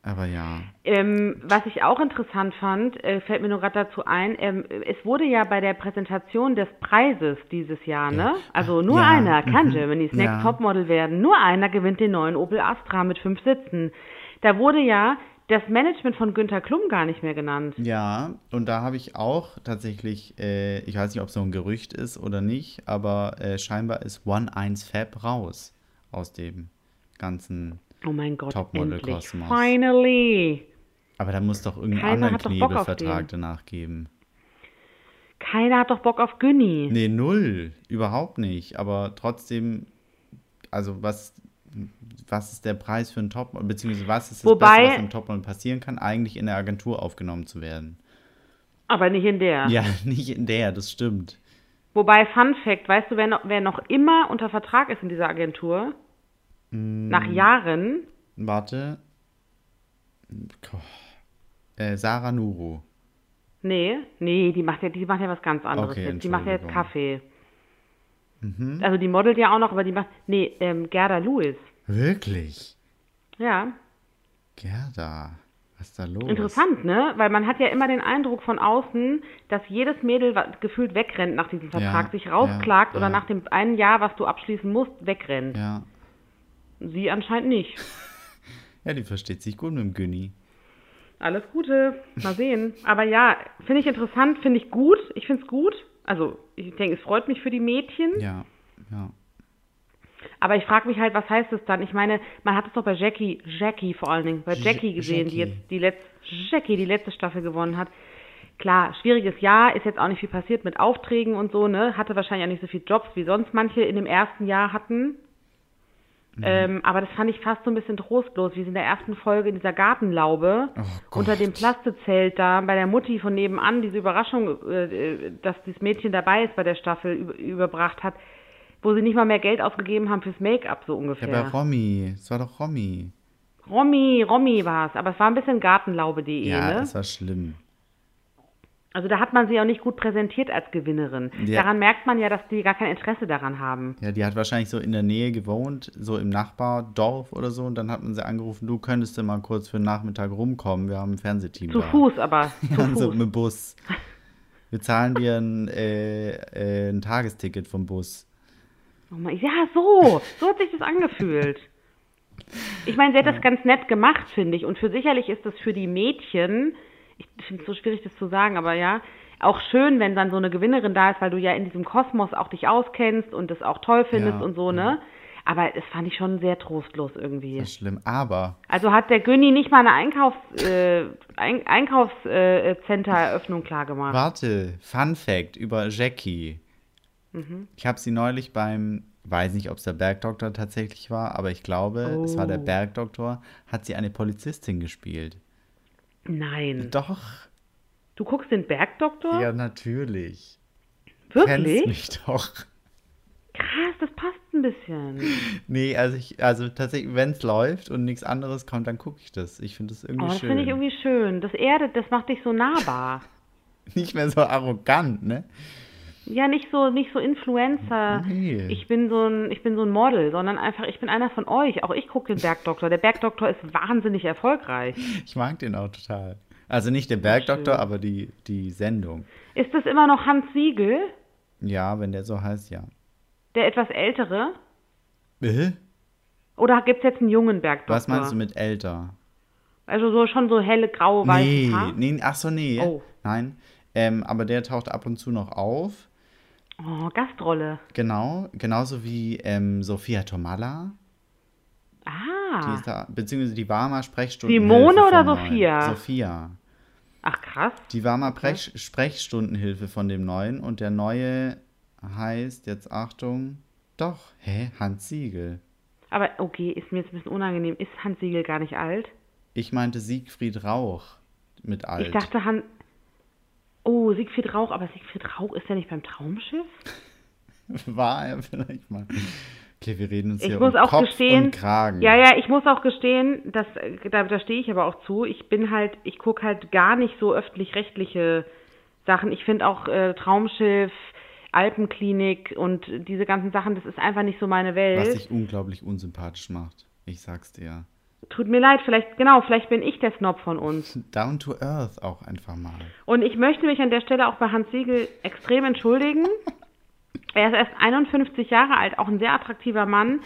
Speaker 3: Aber ja.
Speaker 4: Ähm, was ich auch interessant fand, äh, fällt mir nur gerade dazu ein, ähm, es wurde ja bei der Präsentation des Preises dieses Jahr, ne? Also nur
Speaker 3: Ja,
Speaker 4: einer kann
Speaker 3: mhm.
Speaker 4: Germany's Next
Speaker 3: Ja.
Speaker 4: Topmodel werden, nur einer gewinnt den neuen Opel Astra mit fünf Sitzen. Da wurde ja das Management von Günter Klum gar nicht mehr genannt.
Speaker 3: Ja, und da habe ich auch tatsächlich, äh, ich weiß nicht, ob es so ein Gerücht ist oder nicht, aber äh, scheinbar ist One 1 Fab raus aus dem ganzen.
Speaker 4: Oh mein Gott, endlich.
Speaker 3: Topmodel-Kosmos.
Speaker 4: Finally.
Speaker 3: Aber da muss doch irgendeinen
Speaker 4: Keiner
Speaker 3: anderen Knebelvertrag danach geben.
Speaker 4: Keiner hat doch Bock auf Günni.
Speaker 3: Nee, null. Überhaupt nicht. Aber trotzdem, also was, was ist der Preis für einen Top, beziehungsweise was ist das
Speaker 4: Wobei-
Speaker 3: Beste, was einem Topmodel passieren kann, eigentlich in der Agentur aufgenommen zu werden?
Speaker 4: Aber nicht in der.
Speaker 3: Ja, (laughs) nicht in der, das stimmt.
Speaker 4: Wobei, Fun Fact, weißt du, wer noch, wer noch immer unter Vertrag ist in dieser Agentur?
Speaker 3: Mm.
Speaker 4: Nach Jahren?
Speaker 3: Warte. Äh, Sarah Nuru.
Speaker 4: Nee, nee, die macht ja, die macht ja was ganz anderes
Speaker 3: Okay,
Speaker 4: jetzt. Die macht ja jetzt
Speaker 3: Entschuldigung. Mhm.
Speaker 4: Also die modelt ja auch noch, aber die macht. Nee, ähm, Gerda Lewis.
Speaker 3: Wirklich?
Speaker 4: Ja.
Speaker 3: Gerda. Was ist da los?
Speaker 4: Interessant, ne? Weil man hat ja immer den Eindruck von außen, dass jedes Mädel gefühlt wegrennt nach diesem Vertrag,
Speaker 3: Ja,
Speaker 4: sich rausklagt
Speaker 3: ja,
Speaker 4: oder
Speaker 3: ja.
Speaker 4: nach dem einen Jahr, was du abschließen musst, wegrennt.
Speaker 3: Ja.
Speaker 4: Sie anscheinend nicht. (laughs)
Speaker 3: Ja, die versteht sich gut mit dem Günni.
Speaker 4: Alles Gute. Mal sehen. Aber ja, finde ich interessant, finde ich gut. Ich finde es gut. Also, ich denke, es freut mich für die Mädchen.
Speaker 3: Ja, ja.
Speaker 4: Aber ich frage mich halt, was heißt es dann? Ich meine, man hat es doch bei Jackie, Jackie vor allen Dingen, bei
Speaker 3: Ja-
Speaker 4: Jackie gesehen, die
Speaker 3: Jackie.
Speaker 4: jetzt die letzte, Jackie die letzte Staffel gewonnen hat. Klar, schwieriges Jahr, ist jetzt auch nicht viel passiert mit Aufträgen und so, ne? Hatte wahrscheinlich auch nicht so viele Jobs, wie sonst manche in dem ersten Jahr hatten. Ähm, aber das fand ich fast so ein bisschen trostlos, wie sie in der ersten Folge in dieser Gartenlaube
Speaker 3: Oh
Speaker 4: unter dem Plastezelt da bei der Mutti von nebenan diese Überraschung, äh, dass dieses Mädchen dabei ist bei der Staffel, über, überbracht hat, wo sie nicht mal mehr Geld ausgegeben haben fürs Make-up, so
Speaker 3: Ja,
Speaker 4: ungefähr.
Speaker 3: bei Romy. Es war doch Romy.
Speaker 4: Romy, Romy war es, aber es war ein bisschen Gartenlaube.de,
Speaker 3: Ja,
Speaker 4: ne?
Speaker 3: das war schlimm.
Speaker 4: Also da hat man sie auch nicht gut präsentiert als Gewinnerin.
Speaker 3: Ja.
Speaker 4: Daran merkt man ja, dass die gar kein Interesse daran haben.
Speaker 3: Ja, die hat wahrscheinlich so in der Nähe gewohnt, so im Nachbardorf oder so. Und dann hat man sie angerufen, du könntest mal kurz für den Nachmittag rumkommen. Wir haben ein Fernsehteam
Speaker 4: Zu
Speaker 3: da.
Speaker 4: Fuß aber, (laughs) zu
Speaker 3: Ja, so
Speaker 4: Fuß.
Speaker 3: mit dem Bus. Wir zahlen dir ein, äh, äh, ein Tagesticket vom Bus.
Speaker 4: Oh mein- ja, so, so hat sich das angefühlt. Ich meine, sie hat das ganz nett gemacht, finde ich. Und für sicherlich ist das für die Mädchen, ich finde es so schwierig, das zu sagen, aber ja, auch schön, wenn dann so eine Gewinnerin da ist, weil du ja in diesem Kosmos auch dich auskennst und das auch toll findest
Speaker 3: Ja,
Speaker 4: und so, ne? Aber das fand ich schon sehr trostlos irgendwie.
Speaker 3: Das ist schlimm. Aber
Speaker 4: Also hat der Günni nicht mal eine Einkaufs, äh, Ein Einkaufscenter-Eröffnung klargemacht.
Speaker 3: warte, Fun Fact über Jackie.
Speaker 4: Mhm.
Speaker 3: Ich habe sie neulich beim, weiß nicht, ob es der Bergdoktor tatsächlich war, aber ich glaube, es war der
Speaker 4: Oh.
Speaker 3: Bergdoktor, hat sie eine Polizistin gespielt.
Speaker 4: Nein.
Speaker 3: Doch.
Speaker 4: Du guckst den Bergdoktor?
Speaker 3: Ja, natürlich. Kennst
Speaker 4: Wirklich?
Speaker 3: mich doch.
Speaker 4: Krass, das passt ein bisschen. (laughs)
Speaker 3: Nee, also ich, also tatsächlich, wenn es läuft und nichts anderes kommt, dann gucke ich das. Ich finde das irgendwie
Speaker 4: Oh, das
Speaker 3: schön.
Speaker 4: finde ich irgendwie schön. Das erdet, das macht dich so nahbar. (laughs)
Speaker 3: Nicht mehr so arrogant, ne?
Speaker 4: Ja, nicht so, nicht so Influencer.
Speaker 3: Nee.
Speaker 4: Ich bin so ein, ich bin so ein Model, sondern einfach, ich bin einer von euch. Auch ich gucke den Bergdoktor. Der Bergdoktor ist wahnsinnig erfolgreich. (laughs)
Speaker 3: Ich mag den auch total. Also nicht der Bergdoktor, aber die, die Sendung.
Speaker 4: Ist das immer noch Hans Siegel,
Speaker 3: Ja, wenn der so heißt, ja.
Speaker 4: der etwas ältere?
Speaker 3: Äh?
Speaker 4: Oder gibt es jetzt einen jungen Bergdoktor?
Speaker 3: Was meinst du mit älter?
Speaker 4: Also so schon so helle, graue, weiße
Speaker 3: Nee,
Speaker 4: Haar?
Speaker 3: nee, ach so, nee.
Speaker 4: Oh.
Speaker 3: Nein. Ähm, aber der taucht ab und zu noch auf.
Speaker 4: Oh, Gastrolle.
Speaker 3: Genau. Genauso wie ähm, Sophia Tomala. Die
Speaker 4: Ah.
Speaker 3: ist da, beziehungsweise die war mal Sprechstunde.
Speaker 4: Simone oder Sophia?
Speaker 3: Sophia.
Speaker 4: Ach krass.
Speaker 3: Die war mal Prech Sprechstundenhilfe von dem neuen und der neue heißt, jetzt Achtung, doch, hä, Hans Siegel.
Speaker 4: Aber okay, ist mir jetzt ein bisschen unangenehm. Ist Hans Siegel gar nicht alt?
Speaker 3: Ich meinte Siegfried Rauch mit alt.
Speaker 4: Ich dachte Han. Oh, Siegfried Rauch, aber Siegfried Rauch ist ja nicht beim Traumschiff? (laughs)
Speaker 3: War er vielleicht mal. Okay, wir reden uns
Speaker 4: Ich
Speaker 3: hier
Speaker 4: muss
Speaker 3: um
Speaker 4: auch
Speaker 3: Kopf
Speaker 4: gestehen.
Speaker 3: und Kragen.
Speaker 4: Ja, ja, ich muss auch gestehen, dass, da, da stehe ich aber auch zu. Ich bin halt, ich gucke halt gar nicht so öffentlich-rechtliche Sachen. Ich finde auch äh, Traumschiff, Alpenklinik und diese ganzen Sachen, das ist einfach nicht so meine Welt.
Speaker 3: Was dich unglaublich unsympathisch macht. Ich sag's dir.
Speaker 4: Tut mir leid, vielleicht, genau, vielleicht bin ich der Snob von uns.
Speaker 3: Down to earth auch einfach mal.
Speaker 4: Und ich möchte mich an der Stelle auch bei Hans Siegel extrem entschuldigen. (laughs) Er ist erst 51 Jahre alt, auch ein sehr attraktiver Mann.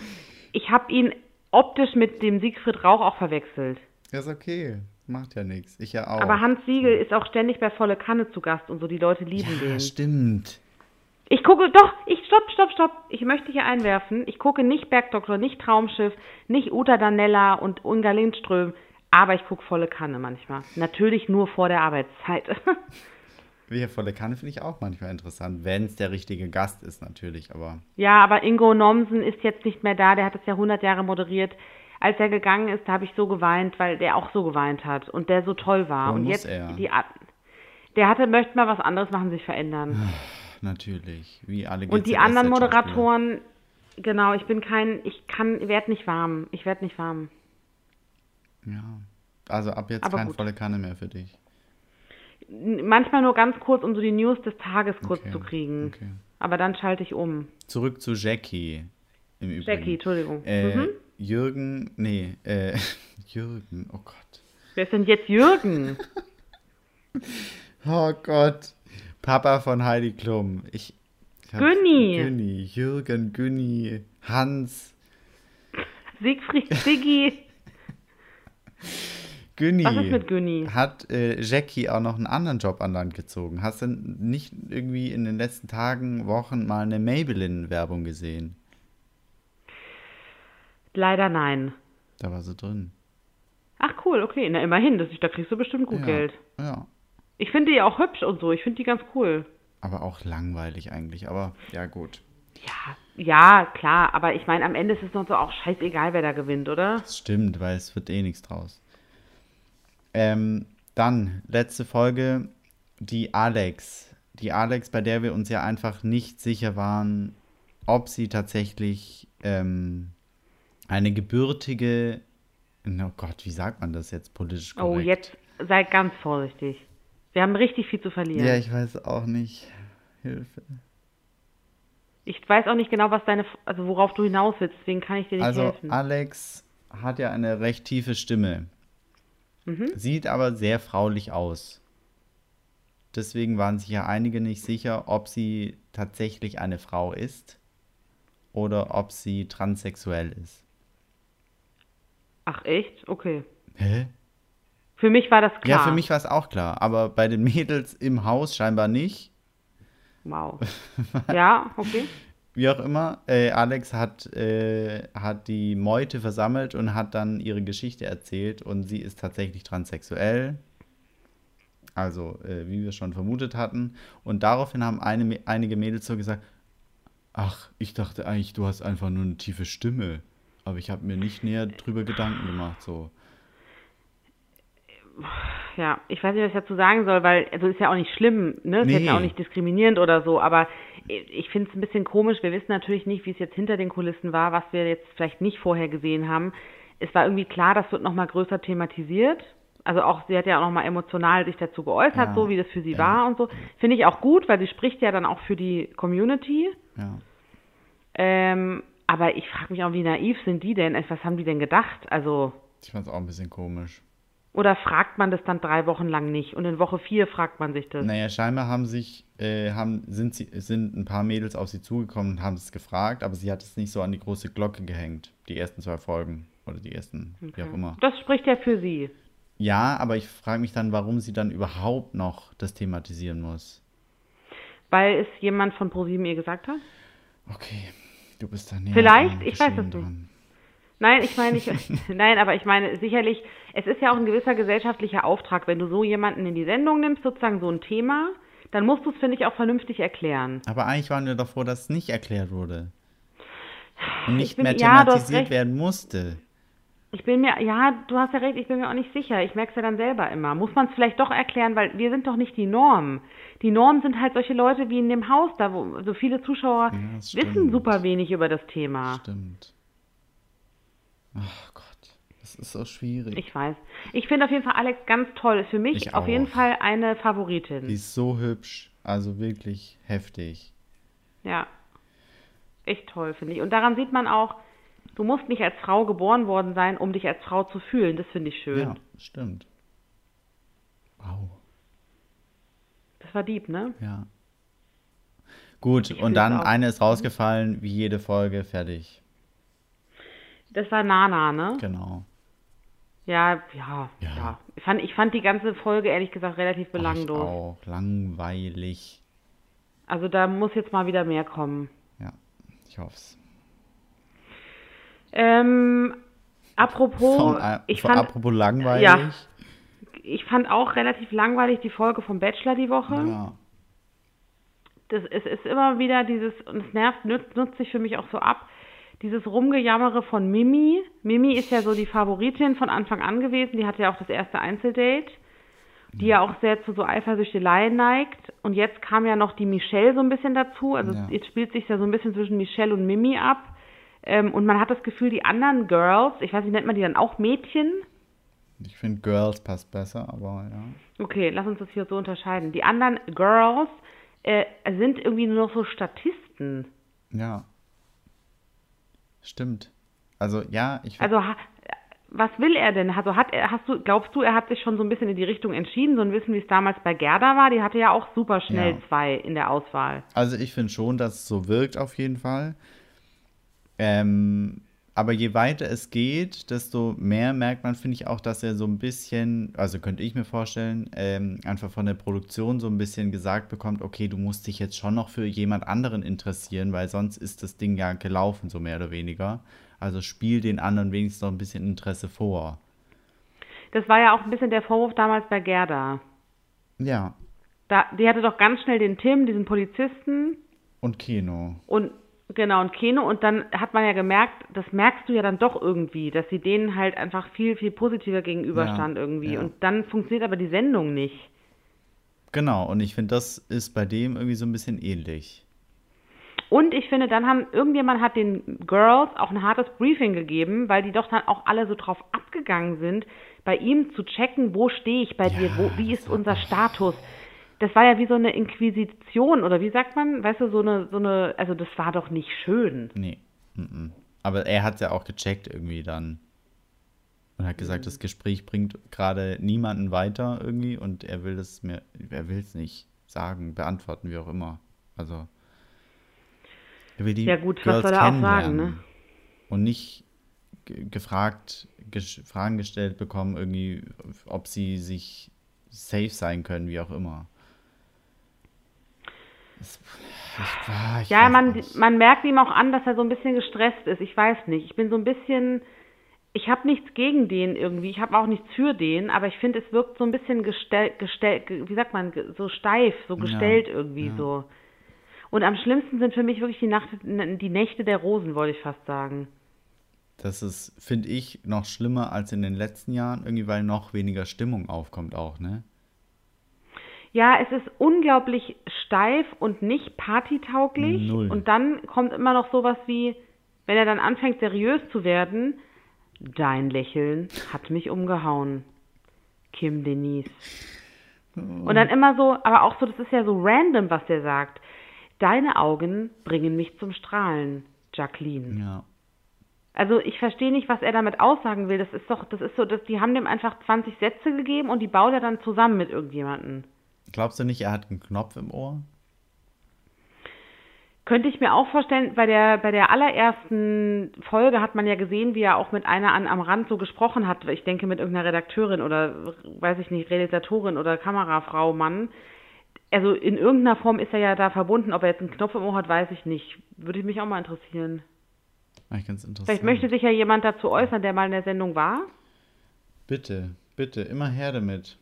Speaker 4: Ich habe ihn optisch mit dem Siegfried Rauch auch verwechselt.
Speaker 3: Ist okay. Macht ja nichts. Ich ja auch.
Speaker 4: Aber Hans Siegel ist auch ständig bei Volle Kanne zu Gast und so, die Leute lieben
Speaker 3: ja,
Speaker 4: den.
Speaker 3: stimmt.
Speaker 4: Ich gucke, doch, ich, stopp, stopp, stopp. Ich möchte hier einwerfen. Ich gucke nicht Bergdoktor, nicht Traumschiff, nicht Uta Danella und Ungar Lindström, aber ich gucke Volle Kanne manchmal. Natürlich nur vor der Arbeitszeit. (laughs)
Speaker 3: Wir volle Kanne finde ich auch manchmal interessant, wenn es der richtige Gast ist, natürlich. Aber
Speaker 4: Ja, aber Ingo Nomsen ist jetzt nicht mehr da. Der hat es ja 100 Jahre moderiert. Als er gegangen ist, da habe ich so geweint, weil der auch so geweint hat und der so toll war.
Speaker 3: Wo
Speaker 4: und
Speaker 3: muss
Speaker 4: jetzt
Speaker 3: er?
Speaker 4: die der hatte möchte mal was anderes machen, sich verändern. (sighs)
Speaker 3: natürlich, wie alle
Speaker 4: und die anderen. Moderatoren, genau, ich bin kein, ich kann, werde nicht warm. Ich werde nicht warm.
Speaker 3: Ja. Also ab jetzt
Speaker 4: Aber
Speaker 3: kein
Speaker 4: gut.
Speaker 3: volle Kanne mehr für dich.
Speaker 4: Manchmal nur ganz kurz, um so die News des Tages kurz
Speaker 3: Okay,
Speaker 4: zu kriegen.
Speaker 3: okay.
Speaker 4: Aber dann schalte ich um.
Speaker 3: Zurück zu Jackie. Im Übrigen.
Speaker 4: Jackie, Entschuldigung.
Speaker 3: Äh,
Speaker 4: Mhm.
Speaker 3: Jürgen, nee, äh, (laughs) Jürgen, oh Gott.
Speaker 4: Wer ist denn jetzt Jürgen? (laughs)
Speaker 3: Oh Gott. Papa von Heidi Klum. Ich, ich
Speaker 4: Günni.
Speaker 3: Günni, Jürgen, Günni, Hans.
Speaker 4: Siegfried (laughs) Siggi.
Speaker 3: Günni.
Speaker 4: Was ist mit Günni?
Speaker 3: Hat äh, Jackie auch noch einen anderen Job an Land gezogen? Hast du nicht irgendwie in den letzten Tagen, Wochen mal eine Maybelline-Werbung gesehen?
Speaker 4: Leider nein.
Speaker 3: Da war sie drin.
Speaker 4: Ach cool, okay. Na immerhin, das ist, da kriegst du bestimmt gut
Speaker 3: ja.
Speaker 4: Geld.
Speaker 3: Ja.
Speaker 4: Ich finde die auch hübsch und so. Ich finde die ganz cool.
Speaker 3: Aber auch langweilig eigentlich. Aber ja, gut.
Speaker 4: Ja, ja, klar, aber ich meine, am Ende ist es noch so auch scheißegal, wer da gewinnt, oder?
Speaker 3: Das stimmt, weil es wird eh nichts draus. Ähm, dann, letzte Folge, die Alex. Die Alex, bei der wir uns ja einfach nicht sicher waren, ob sie tatsächlich ähm, eine gebürtige, oh Gott, wie sagt man das jetzt politisch korrekt?
Speaker 4: Oh, jetzt sei ganz vorsichtig. Wir haben richtig viel zu verlieren.
Speaker 3: Ja, ich weiß auch nicht. Hilfe.
Speaker 4: Ich weiß auch nicht genau, was deine, also worauf du hinaus willst, deswegen kann ich dir nicht
Speaker 3: Also
Speaker 4: helfen.
Speaker 3: Alex hat ja eine recht tiefe Stimme.
Speaker 4: Mhm.
Speaker 3: Sieht aber sehr fraulich aus. Deswegen waren sich ja einige nicht sicher, ob sie tatsächlich eine Frau ist oder ob sie transsexuell ist.
Speaker 4: Ach echt? Okay.
Speaker 3: Hä?
Speaker 4: Für mich war das klar.
Speaker 3: Ja, für mich war es auch klar, aber bei den Mädels im Haus scheinbar nicht.
Speaker 4: Wow. (laughs) ja, okay.
Speaker 3: Wie auch immer, äh, Alex hat, äh, hat die Meute versammelt und hat dann ihre Geschichte erzählt und sie ist tatsächlich transsexuell. Also, äh, wie wir schon vermutet hatten. Und daraufhin haben eine, einige Mädels so gesagt, ach, ich dachte eigentlich, du hast einfach nur eine tiefe Stimme. Aber ich habe mir nicht näher drüber Gedanken gemacht, so.
Speaker 4: Ja, ich weiß nicht, was ich dazu sagen soll, weil, also ist ja auch nicht schlimm, ne? Ist jetzt
Speaker 3: Nee.
Speaker 4: auch nicht diskriminierend oder so, aber ich finde es ein bisschen komisch. Wir wissen natürlich nicht, wie es jetzt hinter den Kulissen war, was wir jetzt vielleicht nicht vorher gesehen haben. Es war irgendwie klar, das wird nochmal größer thematisiert. Also auch, sie hat ja auch nochmal emotional sich dazu geäußert,
Speaker 3: Ja.
Speaker 4: so wie das für sie
Speaker 3: Ja.
Speaker 4: war und so. Finde ich auch gut, weil sie spricht ja dann auch für die Community.
Speaker 3: Ja.
Speaker 4: Ähm, aber ich frage mich auch, wie naiv sind die denn? Was haben die denn gedacht? Also,
Speaker 3: Ich fand es auch ein bisschen komisch.
Speaker 4: Oder fragt man das dann drei Wochen lang nicht und in Woche vier fragt man sich das?
Speaker 3: Naja, scheinbar haben sich, äh, haben, sind, sie, sind ein paar Mädels auf sie zugekommen und haben es gefragt, aber sie hat es nicht so an die große Glocke gehängt, die ersten zwei Folgen oder die ersten, wie auch immer.
Speaker 4: Das spricht ja für sie.
Speaker 3: Ja, aber ich frage mich dann, warum sie dann überhaupt noch das thematisieren muss.
Speaker 4: Weil es jemand von ProSieben ihr gesagt hat?
Speaker 3: Okay, du bist da näher
Speaker 4: Vielleicht, ich weiß es nicht. Nein, ich meine nicht. (laughs) nein, aber ich meine sicherlich, es ist ja auch ein gewisser gesellschaftlicher Auftrag, wenn du so jemanden in die Sendung nimmst, sozusagen so ein Thema, dann musst du es, finde ich, auch vernünftig erklären.
Speaker 3: Aber eigentlich waren wir doch froh, dass es nicht erklärt wurde. Und nicht
Speaker 4: bin-
Speaker 3: mehr
Speaker 4: ja,
Speaker 3: thematisiert
Speaker 4: recht.
Speaker 3: werden musste.
Speaker 4: Ich bin mir, ja, du hast ja recht, ich bin mir auch nicht sicher. Ich merke es ja dann selber immer. Muss man es vielleicht doch erklären, weil wir sind doch nicht die Norm. Die Norm sind halt solche Leute wie in dem Haus, da wo so viele Zuschauer
Speaker 3: Ja,
Speaker 4: wissen super wenig über das Thema.
Speaker 3: Stimmt. Ach Gott, das ist so schwierig.
Speaker 4: Ich weiß. Ich finde auf jeden Fall Alex ganz toll. Ist für mich
Speaker 3: Ich
Speaker 4: auf jeden. Fall eine
Speaker 3: Die
Speaker 4: Favoritin.
Speaker 3: ist so hübsch, also wirklich heftig.
Speaker 4: Ja. Echt toll, finde ich. Und daran sieht man auch, du musst nicht als Frau geboren worden sein, um dich als Frau zu fühlen. Das finde ich schön.
Speaker 3: Ja, stimmt. Wow,
Speaker 4: Das war deep, ne?
Speaker 3: ja. Gut,
Speaker 4: Ich
Speaker 3: und dann eine ist rausgefallen, wie jede Folge, fertig.
Speaker 4: Das war Nana, ne?
Speaker 3: Genau.
Speaker 4: Ja, ja,
Speaker 3: Ja.
Speaker 4: ja. Ich, fand, ich fand die ganze Folge ehrlich gesagt relativ belanglos.
Speaker 3: Auch, langweilig.
Speaker 4: Also da muss jetzt mal wieder mehr kommen.
Speaker 3: Ja, ich hoff's.
Speaker 4: Ähm, apropos,
Speaker 3: Vom, äh,
Speaker 4: ich
Speaker 3: von,
Speaker 4: fand,
Speaker 3: apropos langweilig.
Speaker 4: Ja. ich fand auch relativ langweilig die Folge vom Bachelor die Woche.
Speaker 3: ja.
Speaker 4: das, es ist immer wieder dieses, und es nervt, nutzt, nutzt sich für mich auch so ab, dieses Rumgejammere von Mimi. Mimi ist ja so die Favoritin von Anfang an gewesen, die hatte ja auch das erste Einzeldate, die ja auch sehr zu so Eifersüchteleien neigt. Und jetzt kam ja noch die Michelle so ein bisschen dazu, also
Speaker 3: Ja.
Speaker 4: jetzt spielt sich ja so ein bisschen zwischen Michelle und Mimi ab. Ähm, und man hat das Gefühl, die anderen Girls, ich weiß nicht, nennt man die dann auch Mädchen?
Speaker 3: Ich finde Girls passt besser, aber ja.
Speaker 4: Okay, lass uns das hier so unterscheiden. Die anderen Girls äh, sind irgendwie nur noch so Statisten.
Speaker 3: Ja. Stimmt. Also ja, ich
Speaker 4: Also was will er denn? Also hat er, hast du, glaubst du, er hat sich schon so ein bisschen in die Richtung entschieden, so ein bisschen wie es damals bei Gerda war? Die hatte ja auch super schnell
Speaker 3: Ja.
Speaker 4: zwei in der Auswahl.
Speaker 3: Also ich finde schon, dass es so wirkt auf jeden Fall. Ähm, aber je weiter es geht, desto mehr merkt man, finde ich auch, dass er so ein bisschen, also könnte ich mir vorstellen, ähm, einfach von der Produktion so ein bisschen gesagt bekommt, okay, du musst dich jetzt schon noch für jemand anderen interessieren, weil sonst ist das Ding ja gelaufen, so mehr oder weniger. Also spiel den anderen wenigstens noch ein bisschen Interesse vor.
Speaker 4: Das war ja auch ein bisschen der Vorwurf damals bei Gerda.
Speaker 3: Ja.
Speaker 4: Da, die hatte doch ganz schnell den Tim, diesen Polizisten,
Speaker 3: Und Kino.
Speaker 4: und Genau, und Keno, und dann hat man ja gemerkt, das merkst du ja dann doch irgendwie, dass sie denen halt einfach viel, viel positiver gegenüberstand
Speaker 3: Ja,
Speaker 4: irgendwie.
Speaker 3: ja.
Speaker 4: Und dann funktioniert aber die Sendung nicht.
Speaker 3: Genau, und ich finde, das ist bei dem irgendwie so ein bisschen ähnlich.
Speaker 4: Und ich finde, dann haben, irgendjemand hat den Girls auch ein hartes Briefing gegeben, weil die doch dann auch alle so drauf abgegangen sind, bei ihm zu checken, wo stehe ich bei dir, wo, wie ist unser Status. Das war ja wie so eine Inquisition, oder wie sagt man, weißt du, so eine, so eine, also das war doch nicht schön.
Speaker 3: Nee. mhm. Aber er hat ja auch gecheckt irgendwie dann. Und hat gesagt, das Gespräch bringt gerade niemanden weiter irgendwie und er will es mir, er will es nicht sagen, beantworten, wie auch immer. Also. Er will die
Speaker 4: Ja gut, was
Speaker 3: Girls
Speaker 4: soll er auch sagen, ne?
Speaker 3: Und nicht ge- gefragt, Fragen gestellt bekommen, irgendwie, ob sie sich safe sein können, wie auch immer. Ich, ich
Speaker 4: Ja, man,
Speaker 3: nicht.
Speaker 4: man merkt ihm auch an, dass er so ein bisschen gestresst ist. Ich weiß nicht. Ich bin so ein bisschen. Ich habe nichts gegen den irgendwie. Ich habe auch nichts für den, aber ich finde, es wirkt so ein bisschen gestellt, gestellt, wie sagt man, so steif, so gestellt irgendwie
Speaker 3: ja.
Speaker 4: so. Und am schlimmsten sind für mich wirklich die, Nacht, die Nächte der Rosen, wollte ich fast sagen.
Speaker 3: Das ist, finde ich, noch schlimmer als in den letzten Jahren, irgendwie, weil noch weniger Stimmung aufkommt auch, ne?
Speaker 4: Ja, es ist unglaublich steif und nicht partytauglich.
Speaker 3: Null.
Speaker 4: Und dann kommt immer noch sowas wie, wenn er dann anfängt seriös zu werden, dein Lächeln hat mich umgehauen. Kim Denise. Und dann immer so, aber auch so, das ist ja so random, was der sagt. Deine Augen bringen mich zum Strahlen, Jacqueline.
Speaker 3: Ja.
Speaker 4: Also ich verstehe nicht, was er damit aussagen will. Das ist doch, das ist so, dass die haben dem einfach 20 Sätze gegeben und die baut er dann zusammen mit irgendjemandem.
Speaker 3: Glaubst du nicht, er hat einen Knopf im Ohr?
Speaker 4: Könnte ich mir auch vorstellen, bei der, bei der allerersten Folge hat man ja gesehen, wie er auch mit einer an, am Rand so gesprochen hat. Ich denke mit irgendeiner Redakteurin oder, weiß ich nicht, Realisatorin oder Kamerafrau, Mann. Also in irgendeiner Form ist er ja da verbunden. Ob er jetzt einen Knopf im Ohr hat, weiß ich nicht. Würde mich auch mal interessieren.
Speaker 3: Eigentlich ganz interessant.
Speaker 4: Vielleicht möchte sich ja jemand dazu äußern, der mal in der Sendung war.
Speaker 3: Bitte, bitte, immer her damit.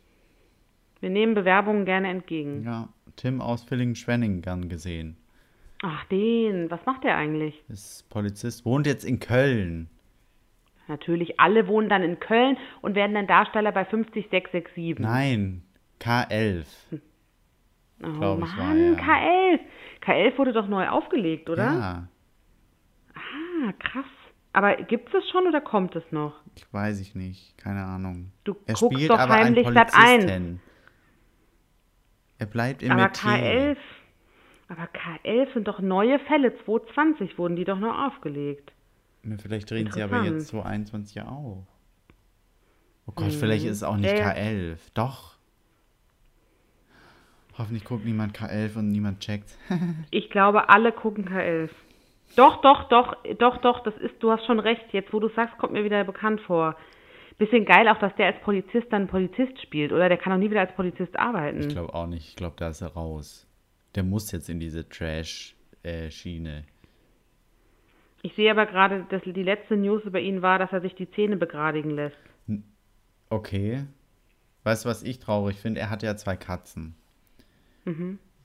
Speaker 4: Wir nehmen Bewerbungen gerne entgegen.
Speaker 3: Ja, Tim aus Villingen-Schwenningen gern gesehen.
Speaker 4: Ach, den. Was macht der eigentlich?
Speaker 3: Ist Polizist, wohnt jetzt in Köln.
Speaker 4: Natürlich, alle wohnen dann in Köln und werden dann Darsteller bei 50667.
Speaker 3: Nein, K11.
Speaker 4: Oh
Speaker 3: glaub ich, war
Speaker 4: Mann,
Speaker 3: er.
Speaker 4: K11. K11 wurde doch neu aufgelegt, oder?
Speaker 3: Ja,
Speaker 4: Ah, krass. Aber gibt es das schon oder kommt es noch?
Speaker 3: ich weiß ich nicht, keine Ahnung.
Speaker 4: Du
Speaker 3: er
Speaker 4: guckst
Speaker 3: spielt
Speaker 4: doch heimlich Sat. 1.
Speaker 3: Er bleibt im
Speaker 4: Aber
Speaker 3: Metier.
Speaker 4: K11, aber K11 sind doch neue Fälle. 2020 wurden die doch noch aufgelegt.
Speaker 3: Ja, Vielleicht drehen sie aber jetzt 2021 ja auch. Oh Gott, vielleicht ist es auch nicht
Speaker 4: ja.
Speaker 3: K11. Doch. Hoffentlich guckt niemand K11 und niemand checkt. (laughs)
Speaker 4: Ich glaube, alle gucken K11. Doch, doch, doch, doch, doch, das ist, du hast schon recht. Jetzt, wo du sagst, kommt mir wieder bekannt vor. Bisschen geil auch, dass der als Polizist dann Polizist spielt, oder? Der kann doch nie wieder als Polizist arbeiten.
Speaker 3: Ich glaube auch nicht. Ich glaube, da ist er raus. Der muss jetzt in diese Trash-Schiene.
Speaker 4: Ich sehe aber gerade, dass die letzte News über ihn war, dass er sich die Zähne begradigen lässt.
Speaker 3: okay. Weißt du, was ich traurig finde? Er hat ja zwei Katzen.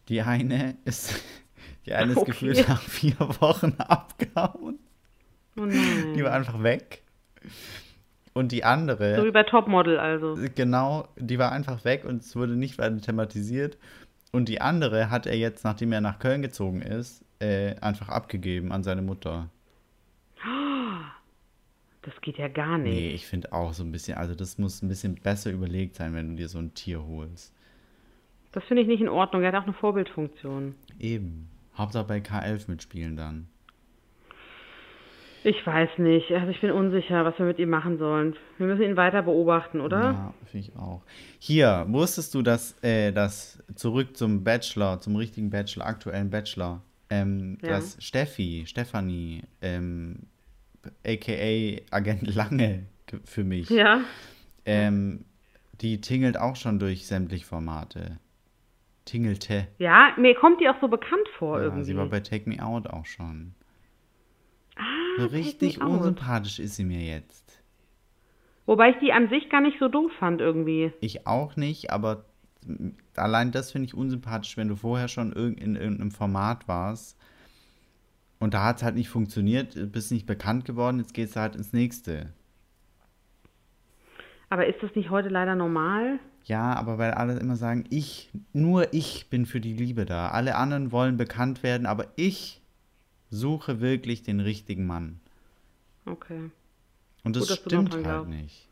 Speaker 3: Die eine ist, (laughs) die eine ist
Speaker 4: Okay.
Speaker 3: gefühlt nach vier Wochen (laughs) abgehauen.
Speaker 4: Oh nein.
Speaker 3: Die war einfach weg. Und die andere.
Speaker 4: So wie bei Topmodel also.
Speaker 3: Genau, die war einfach weg und es wurde nicht weiter thematisiert. Und die andere hat er jetzt, nachdem er nach Köln gezogen ist, äh, einfach abgegeben an seine Mutter.
Speaker 4: Das geht ja gar nicht.
Speaker 3: Nee, ich finde auch so ein bisschen, also das muss ein bisschen besser überlegt sein, wenn du dir so ein Tier holst.
Speaker 4: Das finde ich nicht in Ordnung. Er hat auch eine Vorbildfunktion.
Speaker 3: Eben. Hauptsache bei K11 mitspielen dann.
Speaker 4: Ich weiß nicht. Also ich bin unsicher, was wir mit ihm machen sollen. Wir müssen ihn weiter beobachten, oder?
Speaker 3: Ja, finde ich auch. Hier, wusstest du, dass äh, das zurück zum Bachelor, zum richtigen Bachelor, aktuellen Bachelor, ähm,
Speaker 4: Ja.
Speaker 3: dass Steffi, Stefanie, ähm, aka Agent Lange ge- für mich,
Speaker 4: Ja.
Speaker 3: ähm, die tingelt auch schon durch sämtliche Formate. Tingelte.
Speaker 4: Ja, mir kommt die auch so bekannt vor
Speaker 3: Ja,
Speaker 4: irgendwie.
Speaker 3: sie war bei Take Me Out auch schon.
Speaker 4: Ah,
Speaker 3: richtig unsympathisch ist sie mir jetzt.
Speaker 4: Wobei ich die an sich gar nicht so doof fand irgendwie.
Speaker 3: Ich auch nicht, aber allein das finde ich unsympathisch, wenn du vorher schon irg in irgendeinem Format warst Und da hat es halt nicht funktioniert, bist nicht bekannt geworden, jetzt gehst du halt ins nächste.
Speaker 4: Aber ist das nicht heute leider normal?
Speaker 3: Ja, aber weil alle immer sagen, ich, nur ich bin für die Liebe da. Alle anderen wollen bekannt werden, aber ich suche wirklich den richtigen Mann.
Speaker 4: Okay.
Speaker 3: Und das
Speaker 4: Gut,
Speaker 3: stimmt halt
Speaker 4: glaubst.
Speaker 3: nicht.